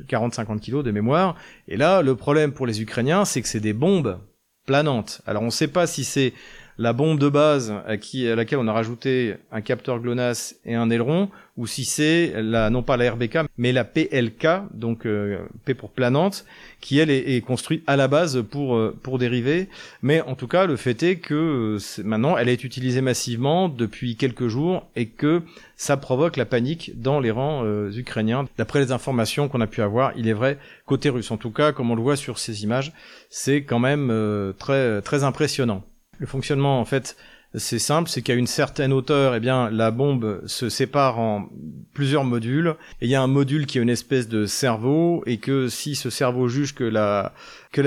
40-50 kilos de mémoire. Et là, le problème pour les Ukrainiens, c'est que c'est des bombes planantes. Alors on ne sait pas si c'est la bombe de base à, qui, à laquelle on a rajouté un capteur GLONASS et un aileron, ou si c'est la non pas la RBK, mais la PLK, donc euh, P pour planante, qui elle est, construite à la base pour euh, pour dériver. Mais en tout cas, le fait est que euh, maintenant, elle est utilisée massivement depuis quelques jours et que ça provoque la panique dans les rangs ukrainiens. D'après les informations qu'on a pu avoir, il est vrai côté russe. En tout cas, comme on le voit sur ces images, c'est quand même très très impressionnant. Le fonctionnement, en fait, c'est simple, c'est qu'à une certaine hauteur, eh bien, la bombe se sépare en plusieurs modules. Et il y a un module qui est une espèce de cerveau, et que si ce cerveau juge que la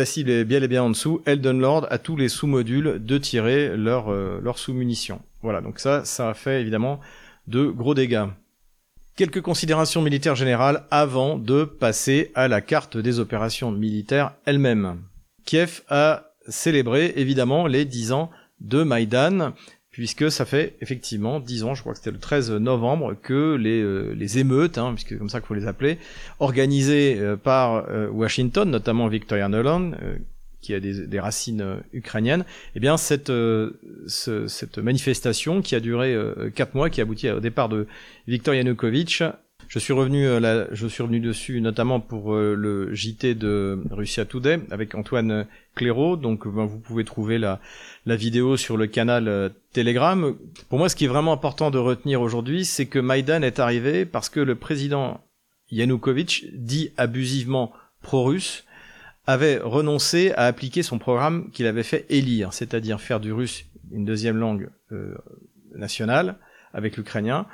cible est bien et bien en dessous, elle donne l'ordre à tous les sous-modules de tirer leur euh, leur sous-munitions. Voilà, donc ça, ça a fait évidemment de gros dégâts. Quelques considérations militaires générales avant de passer à la carte des opérations militaires elles-mêmes. Kiev a célébrer évidemment les 10 ans de Maïdan, puisque ça fait effectivement 10 ans, je crois que c'était le 13 novembre, que les, euh, les émeutes, hein, puisque c'est comme ça qu'il faut les appeler, organisées euh, par euh, Washington, notamment Victoria Nolan, qui a des, des racines ukrainiennes, eh bien cette, cette manifestation qui a duré 4 mois, qui a abouti au départ de Viktor Yanukovych, je suis revenu, euh, je suis revenu dessus notamment pour euh, le JT de Russia Today avec Antoine Clairaut. Donc, ben, vous pouvez trouver la, vidéo sur le canal euh, Telegram. Pour moi, ce qui est vraiment important de retenir aujourd'hui, c'est que Maïdan est arrivé parce que le président Yanukovych, dit abusivement pro-russe, avait renoncé à appliquer son programme qu'il avait fait élire, c'est-à-dire faire du russe une deuxième langue nationale avec l'ukrainien,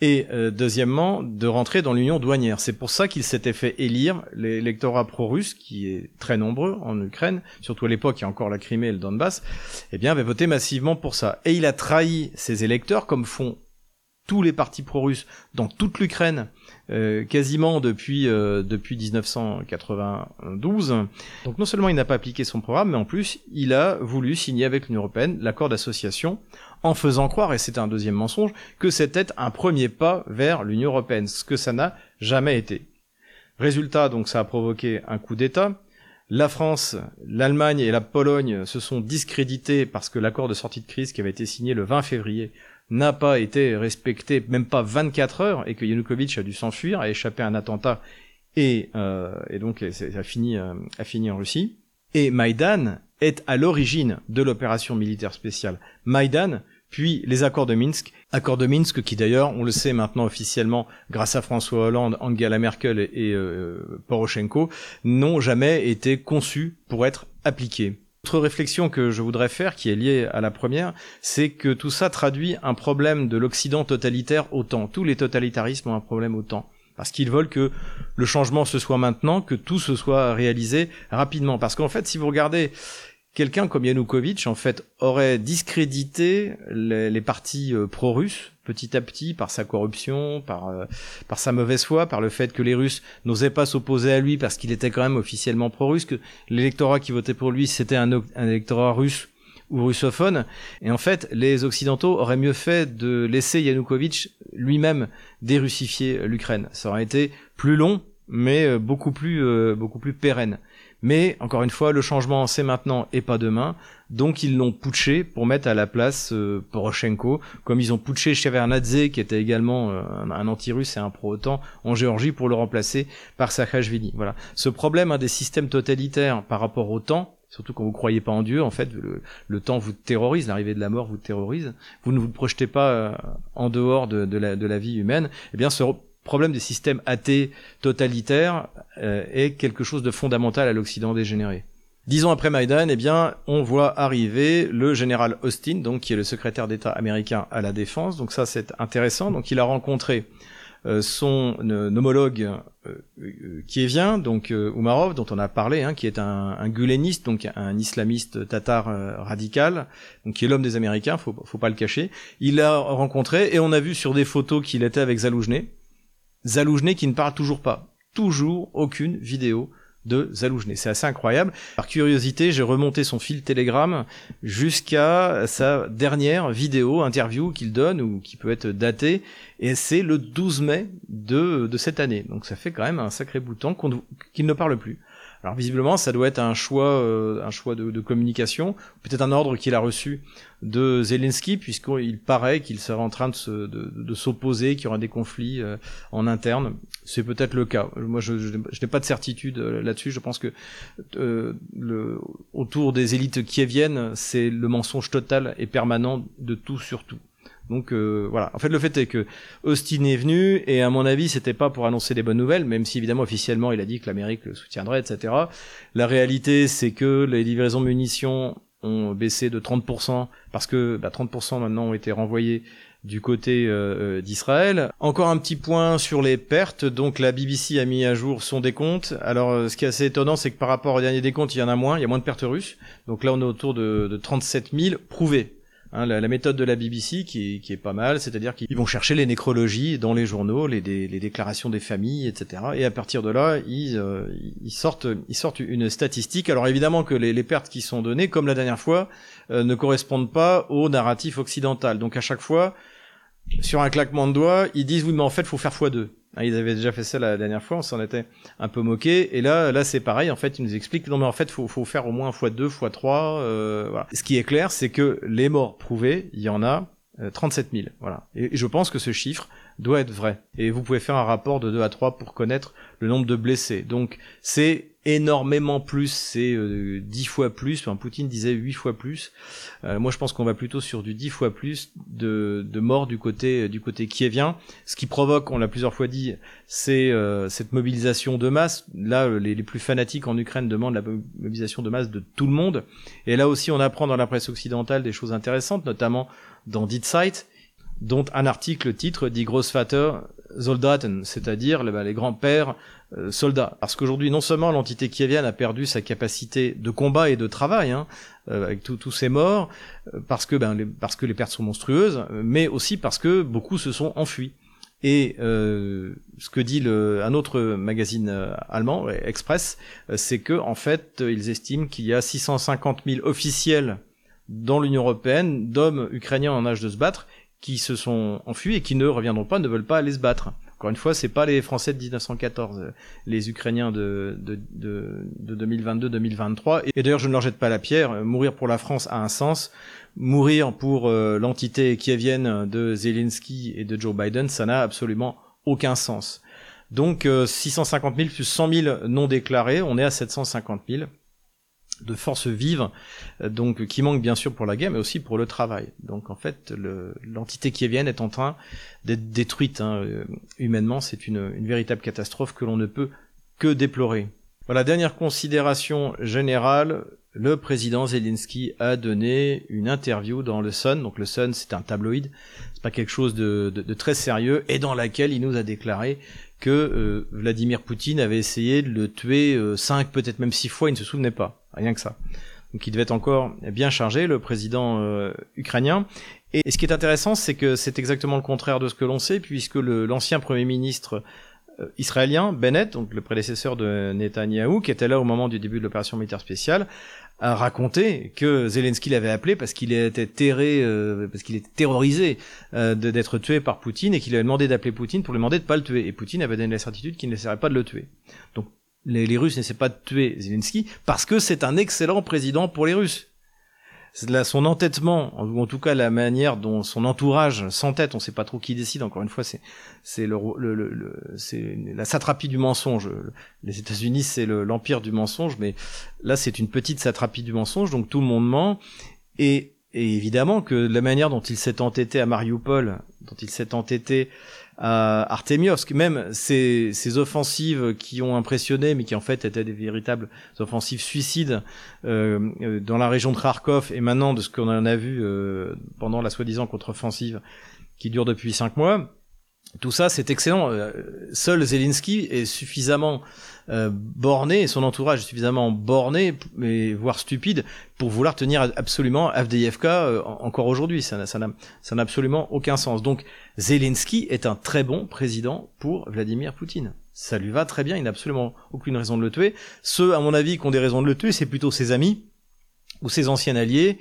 et euh, deuxièmement de rentrer dans l'union douanière. C'est pour ça qu'il s'était fait élire l'électorat pro-russe, qui est très nombreux en Ukraine, surtout à l'époque, il y a encore la Crimée et le Donbass, eh bien, avait voté massivement pour ça. Et il a trahi ses électeurs, comme font tous les partis pro-russes dans toute l'Ukraine, euh, quasiment depuis euh, depuis 1992. Donc non seulement il n'a pas appliqué son programme, mais en plus il a voulu signer avec l'Union européenne l'accord d'association en faisant croire, et c'est un deuxième mensonge, que c'était un premier pas vers l'Union européenne, ce que ça n'a jamais été. Résultat, donc ça a provoqué un coup d'État. La France, l'Allemagne et la Pologne se sont discrédités parce que l'accord de sortie de crise qui avait été signé le 20 février n'a pas été respecté, même pas 24 heures, et que Yanukovych a dû s'enfuir, a échappé à un attentat, et, euh, donc a fini, euh, a fini en Russie. Et Maïdan est à l'origine de l'opération militaire spéciale Maïdan, puis les accords de Minsk, accords de Minsk qui d'ailleurs, on le sait maintenant officiellement, grâce à François Hollande, Angela Merkel et, euh, Poroshenko, n'ont jamais été conçus pour être appliqués. Autre réflexion que je voudrais faire, qui est liée à la première, c'est que tout ça traduit un problème de l'Occident totalitaire autant. Tous les totalitarismes ont un problème autant parce qu'ils veulent que le changement se soit maintenant, que tout se soit réalisé rapidement. Parce qu'en fait, si vous regardez quelqu'un comme Yanukovych, en fait, aurait discrédité les, partis euh, pro-russes petit à petit par sa corruption, par euh, par sa mauvaise foi, par le fait que les Russes n'osaient pas s'opposer à lui parce qu'il était quand même officiellement pro-russe, que l'électorat qui votait pour lui c'était un, électorat russe ou russophone. Et en fait, les Occidentaux auraient mieux fait de laisser Yanukovych lui-même dérussifier l'Ukraine. Ça aurait été plus long, mais euh, beaucoup plus, beaucoup plus pérenne. Mais encore une fois, le changement c'est maintenant et pas demain. Donc ils l'ont putché pour mettre à la place euh, Poroshenko, comme ils ont putché Shevardnadze, qui était également un anti-russe et un pro-OTAN en Géorgie, pour le remplacer par Saakashvili. Voilà. Ce problème hein, des systèmes totalitaires par rapport au temps, Surtout quand vous croyez pas en Dieu, en fait, le, temps vous terrorise, l'arrivée de la mort vous terrorise. Vous ne vous projetez pas euh, en dehors de, la, de, la, vie humaine. Eh bien, ce problème des systèmes athées totalitaires euh, est quelque chose de fondamental à l'Occident dégénéré. Dix ans après Maïdan, eh bien, on voit arriver le général Austin, donc qui est le secrétaire d'État américain à la défense. Donc ça, c'est intéressant. Donc il a rencontré son homologue qui vient, donc Umarov, dont on a parlé, hein, qui est un, un guléniste, donc un islamiste tatar radical, donc qui est l'homme des Américains, faut, faut pas le cacher. Il l'a rencontré et on a vu sur des photos qu'il était avec Zaloujné. Zaloujné qui ne parle toujours pas. Toujours aucune vidéo de Zaloujné. C'est assez incroyable. Par curiosité, j'ai remonté son fil Telegram jusqu'à sa dernière vidéo, interview qu'il donne ou qui peut être datée, et c'est le 12 mai de, de cette année. Donc ça fait quand même un sacré bout de temps qu'il ne parle plus. Alors visiblement, ça doit être un choix, euh, un choix de, communication, peut-être un ordre qu'il a reçu de Zelensky, puisqu'il paraît qu'il serait en train de, s'opposer, qu'il y aura des conflits euh, en interne. C'est peut-être le cas. Moi, je, n'ai pas de certitude euh, là-dessus. Je pense que autour des élites kieviennes, c'est le mensonge total et permanent de tout sur tout. Donc euh, voilà. En fait, le fait est que Austin est venu et à mon avis, c'était pas pour annoncer des bonnes nouvelles, même si évidemment officiellement il a dit que l'Amérique le soutiendrait, etc. La réalité, c'est que les livraisons de munitions ont baissé de 30% parce que bah, 30% maintenant ont été renvoyés du côté euh, euh, d'Israël. Encore un petit point sur les pertes. Donc la BBC a mis à jour son décompte. Alors ce qui est assez étonnant, c'est que par rapport au dernier décompte, il y en a moins, il y a moins de pertes russes. Donc là, on est autour de, de 37 000 prouvées. Hein, la, méthode de la BBC qui est, pas mal, c'est-à-dire qu'ils vont chercher les nécrologies dans les journaux, les, déclarations des familles, etc. Et à partir de là, ils, euh, sortent, ils sortent une statistique. Alors évidemment que les, pertes qui sont données, comme la dernière fois, euh, ne correspondent pas au narratif occidental. Donc à chaque fois, sur un claquement de doigts, ils disent oui mais en fait faut faire x2. Hein, ils avaient déjà fait ça la dernière fois, on s'en était un peu moqué. Et là, là c'est pareil. En fait, ils nous expliquent non mais en fait, faut, faut faire au moins x2, x3. Euh, voilà. Ce qui est clair, c'est que les morts prouvés, il y en a 37 euh, 000. Voilà. Et, je pense que ce chiffre doit être vrai. Et vous pouvez faire un rapport de 2 à 3 pour connaître le nombre de blessés. Donc c'est énormément plus, c'est euh, 10 fois plus, enfin, Poutine disait 8 fois plus. Euh, moi je pense qu'on va plutôt sur du 10 fois plus de, de morts du côté du côté kievien. Ce qui provoque, on l'a plusieurs fois dit, c'est euh, cette mobilisation de masse. Là, les, les, plus fanatiques en Ukraine demandent la mobilisation de masse de tout le monde. Et là aussi, on apprend dans la presse occidentale des choses intéressantes, notamment dans Dit Site, dont un article titre dit Grossvater Soldaten, c'est-à-dire bah, les grands-pères euh, soldats. Parce qu'aujourd'hui, non seulement l'entité kievienne a perdu sa capacité de combat et de travail, hein, euh, avec tous ces morts, euh, parce que, ben, les, parce que les pertes sont monstrueuses, mais aussi parce que beaucoup se sont enfuis. Et ce que dit un autre magazine allemand, Express, c'est que en fait, ils estiment qu'il y a 650 000 officiels dans l'Union européenne d'hommes ukrainiens en âge de se battre qui se sont enfuis et qui ne reviendront pas, ne veulent pas aller se battre. Encore une fois, c'est pas les Français de 1914, les Ukrainiens de, de, de, 2022-2023. Et d'ailleurs, je ne leur jette pas la pierre. Mourir pour la France a un sens. Mourir pour euh, l'entité kievienne de Zelensky et de Joe Biden, ça n'a absolument aucun sens. Donc 650 euh, 000 plus 100 000 non déclarés, on est à 750 000 de forces vives, euh, donc qui manquent bien sûr pour la guerre, mais aussi pour le travail. Donc en fait, l'entité qui vient est en train d'être détruite hein, euh, humainement. C'est une, une, véritable catastrophe que l'on ne peut que déplorer. Voilà, dernière considération générale. Le président Zelensky a donné une interview dans le Sun. Donc le Sun, c'est un tabloïd, c'est pas quelque chose de, de, de, très sérieux, et dans laquelle il nous a déclaré que euh, Vladimir Poutine avait essayé de le tuer cinq, peut-être même six fois, il ne se souvenait pas rien que ça. Donc il devait encore bien chargé, le président euh, ukrainien. Et, ce qui est intéressant, c'est que c'est exactement le contraire de ce que l'on sait, puisque l'ancien Premier ministre euh, israélien, Bennett, donc le prédécesseur de Netanyahou, qui était là au moment du début de l'opération militaire spéciale, a raconté que Zelensky l'avait appelé parce qu'il était terré, euh, parce qu'il était terrorisé d'être tué par Poutine et qu'il avait demandé d'appeler Poutine pour lui demander de pas le tuer. Et Poutine avait donné la certitude qu'il n'essaierait pas de le tuer. Donc les, Russes n'essaient pas de tuer Zelensky parce que c'est un excellent président pour les Russes. Là, son entêtement, ou en tout cas la manière dont son entourage s'entête, on ne sait pas trop qui décide. Encore une fois, c'est le, le, c'est la satrapie du mensonge. Les États-Unis, c'est l'empire du mensonge, mais là, c'est une petite satrapie du mensonge. Donc tout le monde ment. Et, et évidemment que la manière dont il s'est entêté à Mariupol, dont il s'est entêté à Artemiovsk, même ces, offensives qui ont impressionné, mais qui en fait étaient des véritables offensives suicides euh, euh, dans la région de Kharkov, et maintenant de ce qu'on en a vu euh, pendant la soi-disant contre-offensive qui dure depuis cinq mois, Tout ça, c'est excellent. Euh, seul Zelensky est suffisamment euh, borné, son entourage est suffisamment borné, mais voire stupide, pour vouloir tenir absolument Avdeyevka euh, encore aujourd'hui. Ça n'a absolument aucun sens. Donc Zelensky est un très bon président pour Vladimir Poutine. Ça lui va très bien, il n'a absolument aucune raison de le tuer. Ceux, à mon avis, qui ont des raisons de le tuer, c'est plutôt ses amis ou ses anciens alliés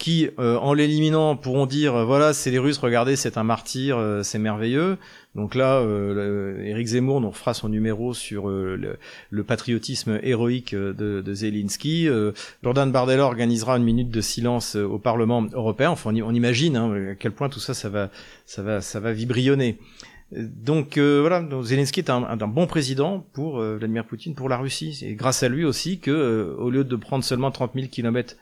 qui, euh, en l'éliminant, pourront dire euh, voilà, c'est les Russes, regardez, c'est un martyr, euh, c'est merveilleux. Donc là, Eric Zemmour nous fera son numéro sur le, patriotisme héroïque de, de Zelensky. Jordan Bardella organisera une minute de silence au Parlement européen. Enfin, on, imagine hein, à quel point tout ça, ça va, ça va, ça va vibrionner. Donc voilà, Zelensky est un, un, bon président pour Vladimir Poutine, pour la Russie. Et grâce à lui aussi que, au lieu de prendre seulement 30 000 kilomètres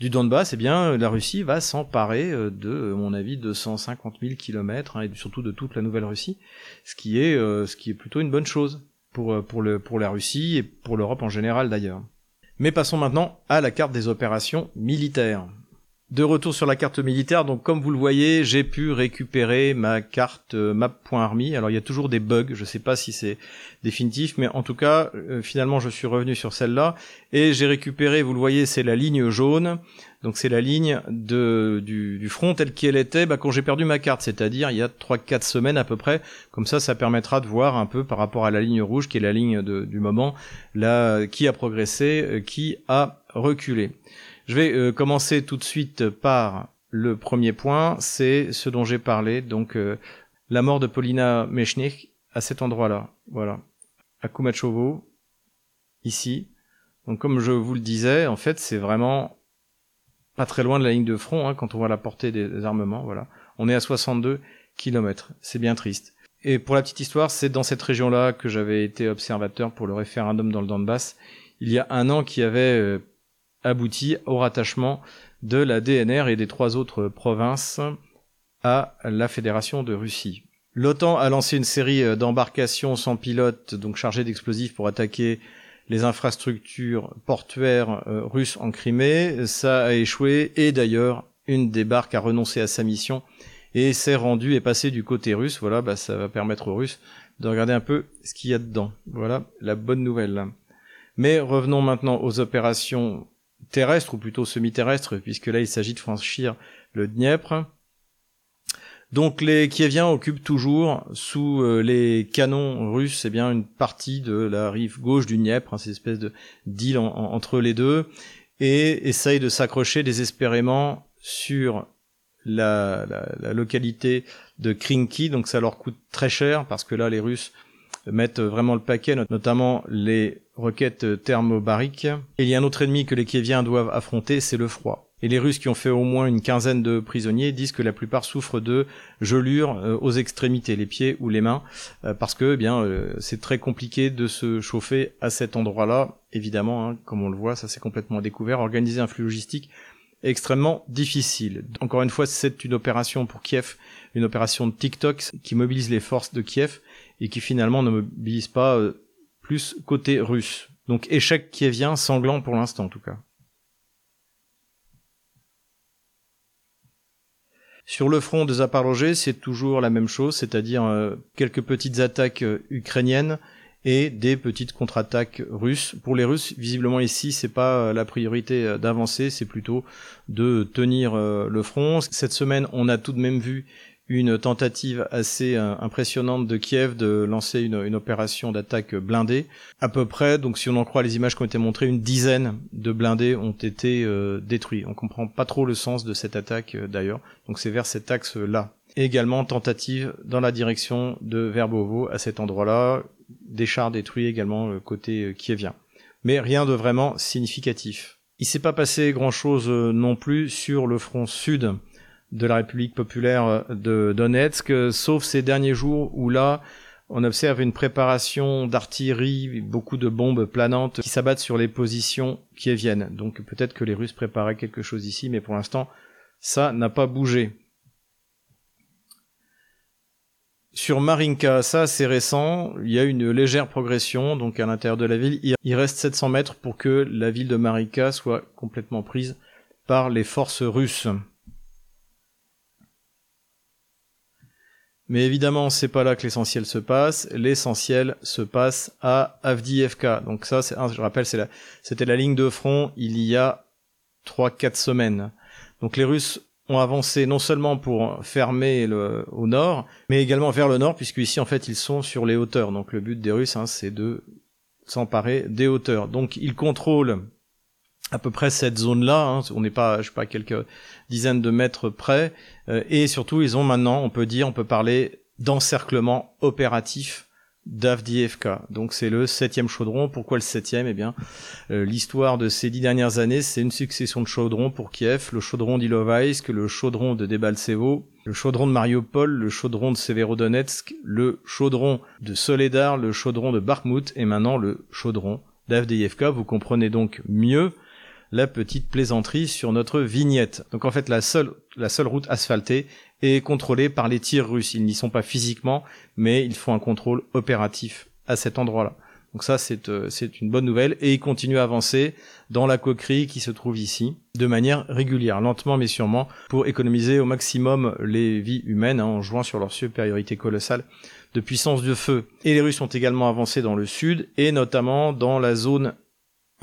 du Donbass, eh bien, la Russie va s'emparer euh, de, à mon avis, 250 000 kilomètres, hein, et surtout de toute la Nouvelle-Russie, ce qui est, euh, ce qui est plutôt une bonne chose pour, euh, pour, le, pour la Russie et pour l'Europe en général d'ailleurs. Mais passons maintenant à la carte des opérations militaires. De retour sur la carte militaire, donc comme vous le voyez, j'ai pu récupérer ma carte euh, map.army. Alors il y a toujours des bugs, je sais pas si c'est définitif, mais en tout cas, euh, finalement je suis revenu sur celle-là et j'ai récupéré, vous le voyez, c'est la ligne jaune. Donc c'est la ligne du, front telle qu'elle était bah, quand j'ai perdu ma carte, c'est-à-dire il y a 3-4 semaines à peu près. Comme ça, ça permettra de voir un peu par rapport à la ligne rouge qui est la ligne du moment, là, qui a progressé, euh, qui a reculé. Je vais euh, commencer tout de suite par le premier point, c'est ce dont j'ai parlé, donc euh, la mort de Paulina Mechnik à cet endroit-là, voilà, à Kumachovo, ici. Donc comme je vous le disais, en fait, c'est vraiment pas très loin de la ligne de front hein, quand on voit la portée des armements, voilà. On est à 62 km, c'est bien triste. Et pour la petite histoire, c'est dans cette région-là que j'avais été observateur pour le référendum dans le Donbass. Il y a un an qui avait euh, abouti au rattachement de la DNR et des trois autres provinces à la Fédération de Russie. L'OTAN a lancé une série euh, d'embarcations sans pilote, donc chargées d'explosifs pour attaquer les infrastructures portuaires euh, russes en Crimée. Ça a échoué et d'ailleurs, une des barques a renoncé à sa mission et s'est rendue et passée du côté russe. Voilà, bah, ça va permettre aux Russes de regarder un peu ce qu'il y a dedans. Voilà la bonne nouvelle. Mais revenons maintenant aux opérations terrestre, ou plutôt semi-terrestre, puisque là il s'agit de franchir le Dniepr. Donc les Kieviens occupent toujours sous euh, les canons russes eh bien une partie de la rive gauche du Dniepr, hein, cette espèce de deal entre les deux, et essayent de s'accrocher désespérément sur la, la, localité de Krinky, donc ça leur coûte très cher parce que là les Russes mettent vraiment le paquet, notamment les roquettes thermobariques. Et il y a un autre ennemi que les Kieviens doivent affronter, c'est le froid. Et les Russes qui ont fait au moins une quinzaine de prisonniers disent que la plupart souffrent de gelures euh, aux extrémités, les pieds ou les mains, euh, parce que eh bien euh, c'est très compliqué de se chauffer à cet endroit-là. Évidemment, hein, comme on le voit, ça c'est complètement découvert. Organiser un flux logistique est extrêmement difficile. Encore une fois, c'est une opération pour Kiev, une opération de TikTok qui mobilise les forces de Kiev et qui finalement ne mobilise pas plus côté russe. Donc échec qui vient sanglant pour l'instant en tout cas. Sur le front de Zaporozhye, c'est toujours la même chose, c'est-à-dire euh, quelques petites attaques euh, ukrainiennes et des petites contre-attaques russes. Pour les Russes, visiblement ici, c'est pas euh, la priorité d'avancer, c'est plutôt de tenir le front. Cette semaine, on a tout de même vu une tentative assez euh, impressionnante de Kiev de lancer une, opération d'attaque blindée. À peu près, donc si on en croit les images qui ont été montrées, une dizaine de blindés ont été euh, détruits. On comprend pas trop le sens de cette attaque euh, d'ailleurs. Donc c'est vers cet axe-là. également tentative dans la direction de Verbovo à cet endroit-là. Des chars détruits également côté kievien. Mais rien de vraiment significatif. Il s'est pas passé grand chose non plus sur le front sud de la République populaire de Donetsk, sauf ces derniers jours où là, on observe une préparation d'artillerie, beaucoup de bombes planantes qui s'abattent sur les positions qui viennent. Donc peut-être que les Russes préparaient quelque chose ici, mais pour l'instant, ça n'a pas bougé. Sur Marinka, ça c'est récent, il y a une légère progression, donc à l'intérieur de la ville, il reste 700 mètres pour que la ville de Marinka soit complètement prise par les forces russes. Mais évidemment, c'est pas là que l'essentiel se passe. L'essentiel se passe à Avdiivka. Donc ça, c'est, je rappelle, c'était la ligne de front il y a 3-4 semaines. Donc les Russes ont avancé non seulement pour fermer au nord, mais également vers le nord, puisque ici en fait ils sont sur les hauteurs. Donc le but des Russes, hein, c'est de s'emparer des hauteurs. Donc ils contrôlent à peu près cette zone-là. Hein. On n'est pas, je sais pas, quelques dizaines de mètres près. Euh, et surtout, ils ont maintenant, on peut dire, on peut parler d'encerclement opératif d'Avdiivka. Donc c'est le septième chaudron. Pourquoi le septième? Eh bien, euh, l'histoire de ces dix dernières années, c'est une succession de chaudrons pour Kiev. Le chaudron d'Ilovaisk, le chaudron de Debaltsevo, le chaudron de Mariupol, le chaudron de Severodonetsk, le chaudron de Soledar, le chaudron de Bakhmut et maintenant le chaudron d'Avdiivka. Vous comprenez donc mieux la petite plaisanterie sur notre vignette. Donc en fait, la seule, la seule route asphaltée est contrôlée par les tirs russes. Ils n'y sont pas physiquement, mais ils font un contrôle opératif à cet endroit-là. Donc ça, c'est euh, une bonne nouvelle. Et ils continuent à avancer dans la coquerie qui se trouve ici, de manière régulière, lentement mais sûrement, pour économiser au maximum les vies humaines, hein, en jouant sur leur supériorité colossale de puissance de feu. Et les Russes ont également avancé dans le sud, et notamment dans la zone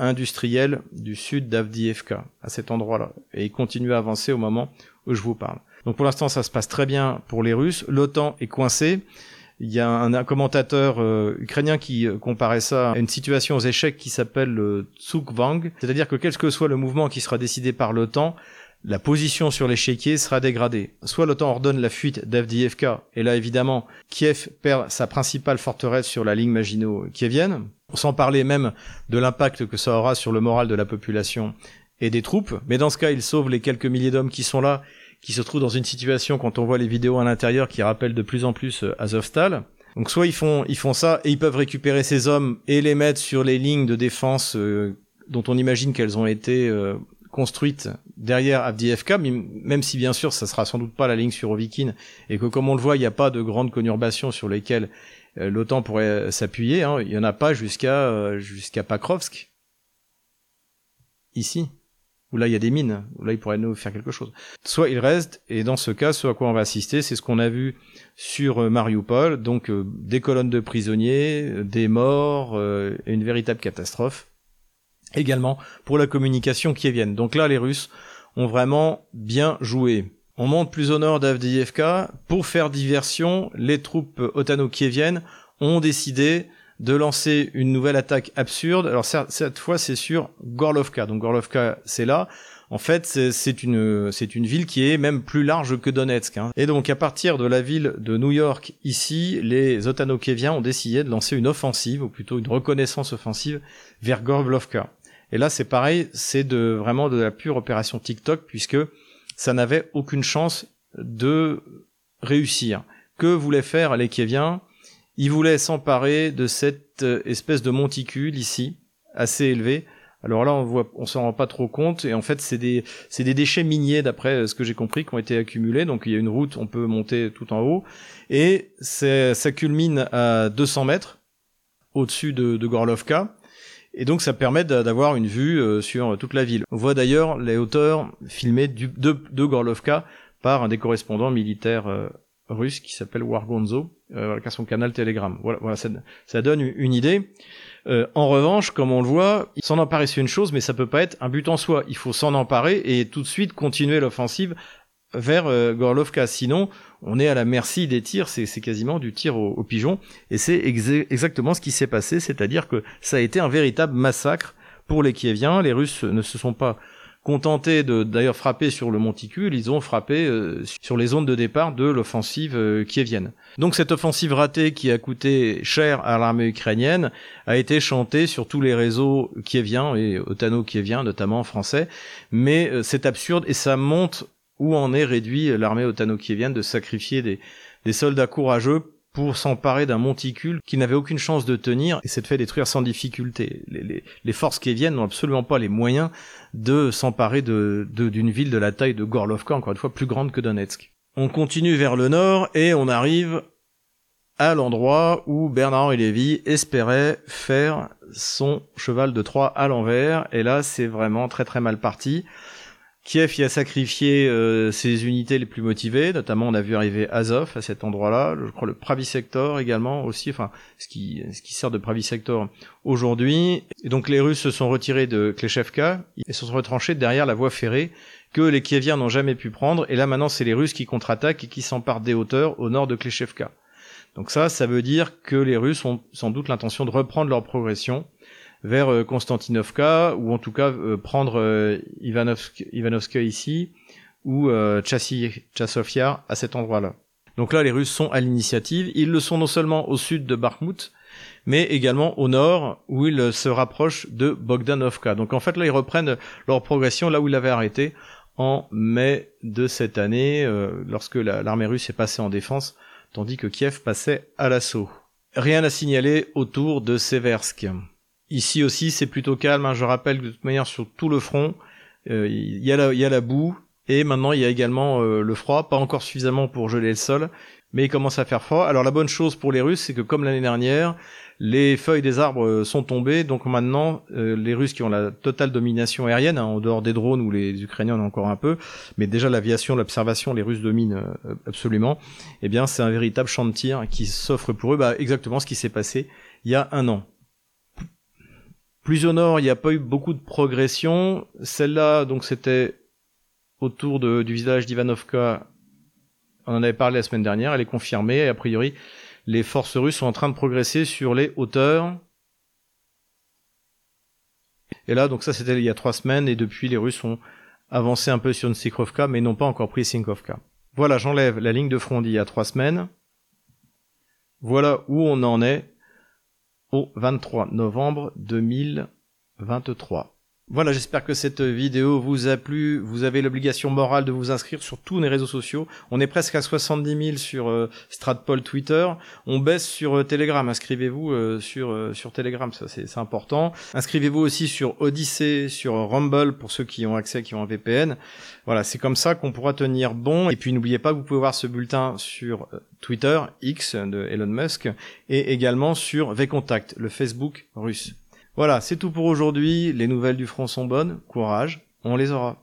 industrielle du sud d'Avdiivka, à cet endroit-là. Et ils continuent à avancer au moment où je vous parle. Donc pour l'instant, ça se passe très bien pour les Russes. L'OTAN est coincé. Il y a un, commentateur euh, ukrainien qui euh, comparait ça à une situation aux échecs qui s'appelle le Tsukvang, c'est-à-dire que quel que soit le mouvement qui sera décidé par l'OTAN, la position sur l'échiquier sera dégradée. Soit l'OTAN ordonne la fuite d'Avdiivka, et là évidemment Kiev perd sa principale forteresse sur la ligne Maginot-Kievienne, sans parler même de l'impact que ça aura sur le moral de la population et des troupes, mais dans ce cas il sauve les quelques milliers d'hommes qui sont là qui se trouvent dans une situation quand on voit les vidéos à l'intérieur qui rappellent de plus en plus euh, Azovstal. Donc soit ils font ils font ça et ils peuvent récupérer ces hommes et les mettre sur les lignes de défense euh, dont on imagine qu'elles ont été euh, construites derrière Avdiivka, même si bien sûr ça sera sans doute pas la ligne sur Ovikin et que comme on le voit il n'y a pas de grandes conurbations sur lesquelles l'OTAN pourrait s'appuyer. Hein. Il y en a pas jusqu'à jusqu'à Pakrovsk ici où là il y a des mines, où là il pourrait nous faire quelque chose. Soit il reste, et dans ce cas, ce à quoi on va assister, c'est ce qu'on a vu sur euh, Mariupol, donc euh, des colonnes de prisonniers, euh, des morts, une véritable catastrophe. Également pour la communication qui. Donc là, les Russes ont vraiment bien joué. On monte plus au nord d'Avdiivka. Pour faire diversion, les troupes otano-kieviennes ont décidé de lancer une nouvelle attaque absurde. Alors cette fois, c'est sur Gorlovka. Donc Gorlovka, c'est là. En fait, c'est une une ville qui est même plus large que Donetsk. Hein. Et donc à partir de la ville de New York, ici, les Otanokeviens ont décidé de lancer une offensive, ou plutôt une reconnaissance offensive, vers Gorlovka. Et là, c'est pareil, c'est de vraiment de la pure opération TikTok, puisque ça n'avait aucune chance de réussir. Que voulaient faire les Kieviens il voulait s'emparer de cette euh, espèce de monticule ici, assez élevé. Alors là, on voit, on s'en rend pas trop compte. Et en fait, c'est des, c'est des déchets miniers, d'après euh, ce que j'ai compris, qui ont été accumulés. Donc il y a une route, on peut monter tout en haut. Et ça culmine à 200 mètres au-dessus de, de Gorlovka. Et donc ça permet d'avoir une vue euh, sur toute la ville. On voit d'ailleurs les hauteurs filmées de, Gorlovka par un des correspondants militaires russe qui s'appelle Wargonzo, euh, a son canal Telegram. Voilà, voilà ça, ça donne une idée. Euh, en revanche, comme on le voit, s'en emparer c'est une chose, mais ça peut pas être un but en soi. Il faut s'en emparer et tout de suite continuer l'offensive vers euh, Gorlovka. Sinon, on est à la merci des tirs. C'est quasiment du tir au, au pigeon. Et c'est exactement ce qui s'est passé. C'est-à-dire que ça a été un véritable massacre pour les Kieviens. Les Russes ne se sont pas contentés de d'ailleurs frapper sur le monticule, ils ont frappé euh, sur les zones de départ de l'offensive euh, kievienne. Donc cette offensive ratée qui a coûté cher à l'armée ukrainienne a été chantée sur tous les réseaux kieviens et otano-kieviens notamment français, mais euh, c'est absurde et ça montre où en est réduit l'armée otano-kievienne de sacrifier des, soldats courageux pour s'emparer d'un monticule qui n'avait aucune chance de tenir et s'est fait détruire sans difficulté. Les, forces qui n'ont absolument pas les moyens de s'emparer d'une ville de la taille de Gorlovka, encore une fois plus grande que Donetsk. On continue vers le nord et on arrive à l'endroit où Bernard-Henri Lévy espérait faire son cheval de Troie à l'envers et là c'est vraiment très très mal parti. Kiev y a sacrifié euh, ses unités les plus motivées, notamment on a vu arriver Azov à cet endroit-là, je crois le Pravi Sector également aussi, enfin ce qui, ce qui sert de Pravi Sector aujourd'hui. Et donc les Russes se sont retirés de Kleshevka et se sont retranchés derrière la voie ferrée que les Kieviens n'ont jamais pu prendre. Et là maintenant c'est les Russes qui contre-attaquent et qui s'emparent des hauteurs au nord de Kleshevka. Donc ça, ça veut dire que les Russes ont sans doute l'intention de reprendre leur progression vers euh, Konstantinovka, ou en tout cas euh, prendre euh, Ivanovsk, ici, ou Chassofia à cet endroit-là. Donc là, les Russes sont à l'initiative. Ils le sont non seulement au sud de Bakhmut, mais également au nord, où ils se rapprochent de Bogdanovka. Donc en fait, là, ils reprennent leur progression là où ils l'avaient arrêté en mai de cette année, lorsque l'armée russe est passée en défense, tandis que Kiev passait à l'assaut. Rien à signaler autour de Seversk. Ici aussi, c'est plutôt calme. Hein. Je rappelle que de toute manière, sur tout le front, euh, il y, a la, boue et maintenant il y a également euh, le froid, pas encore suffisamment pour geler le sol, mais il commence à faire froid. Alors la bonne chose pour les Russes, c'est que comme l'année dernière, les feuilles des arbres euh, sont tombées, donc maintenant les Russes qui ont la totale domination aérienne, hein, en dehors des drones où les Ukrainiens en ont encore un peu, mais déjà l'aviation, l'observation, les Russes dominent absolument. Eh bien, c'est un véritable champ de tir qui s'offre pour eux, bah, exactement ce qui s'est passé il y a un an. Plus au nord, il n'y a pas eu beaucoup de progression. Celle-là, donc c'était autour du village d'Ivanovka. On en avait parlé la semaine dernière, elle est confirmée. Et a priori, les forces russes sont en train de progresser sur les hauteurs. Et là, donc ça c'était il y a trois semaines, et depuis les Russes ont avancé un peu sur Nsikrovka, mais n'ont pas encore pris Sinkovka. Voilà, j'enlève la ligne de front d'il y a trois semaines. Voilà où on en est au 23 novembre 2023. Voilà, j'espère que cette vidéo vous a plu. Vous avez l'obligation morale de vous inscrire sur tous les réseaux sociaux. On est presque à 70 000 sur euh, Stratpol Twitter. On baisse sur euh, Telegram. Inscrivez-vous euh, sur euh, sur Telegram, ça c'est important. Inscrivez-vous aussi sur Odyssey, sur Rumble pour ceux qui ont accès, qui ont un VPN. Voilà, c'est comme ça qu'on pourra tenir bon. Et puis n'oubliez pas, vous pouvez voir ce bulletin sur Twitter X de Elon Musk et également sur VContact, le Facebook russe. Voilà, c'est tout pour aujourd'hui. Les nouvelles du front sont bonnes. Courage, on les aura.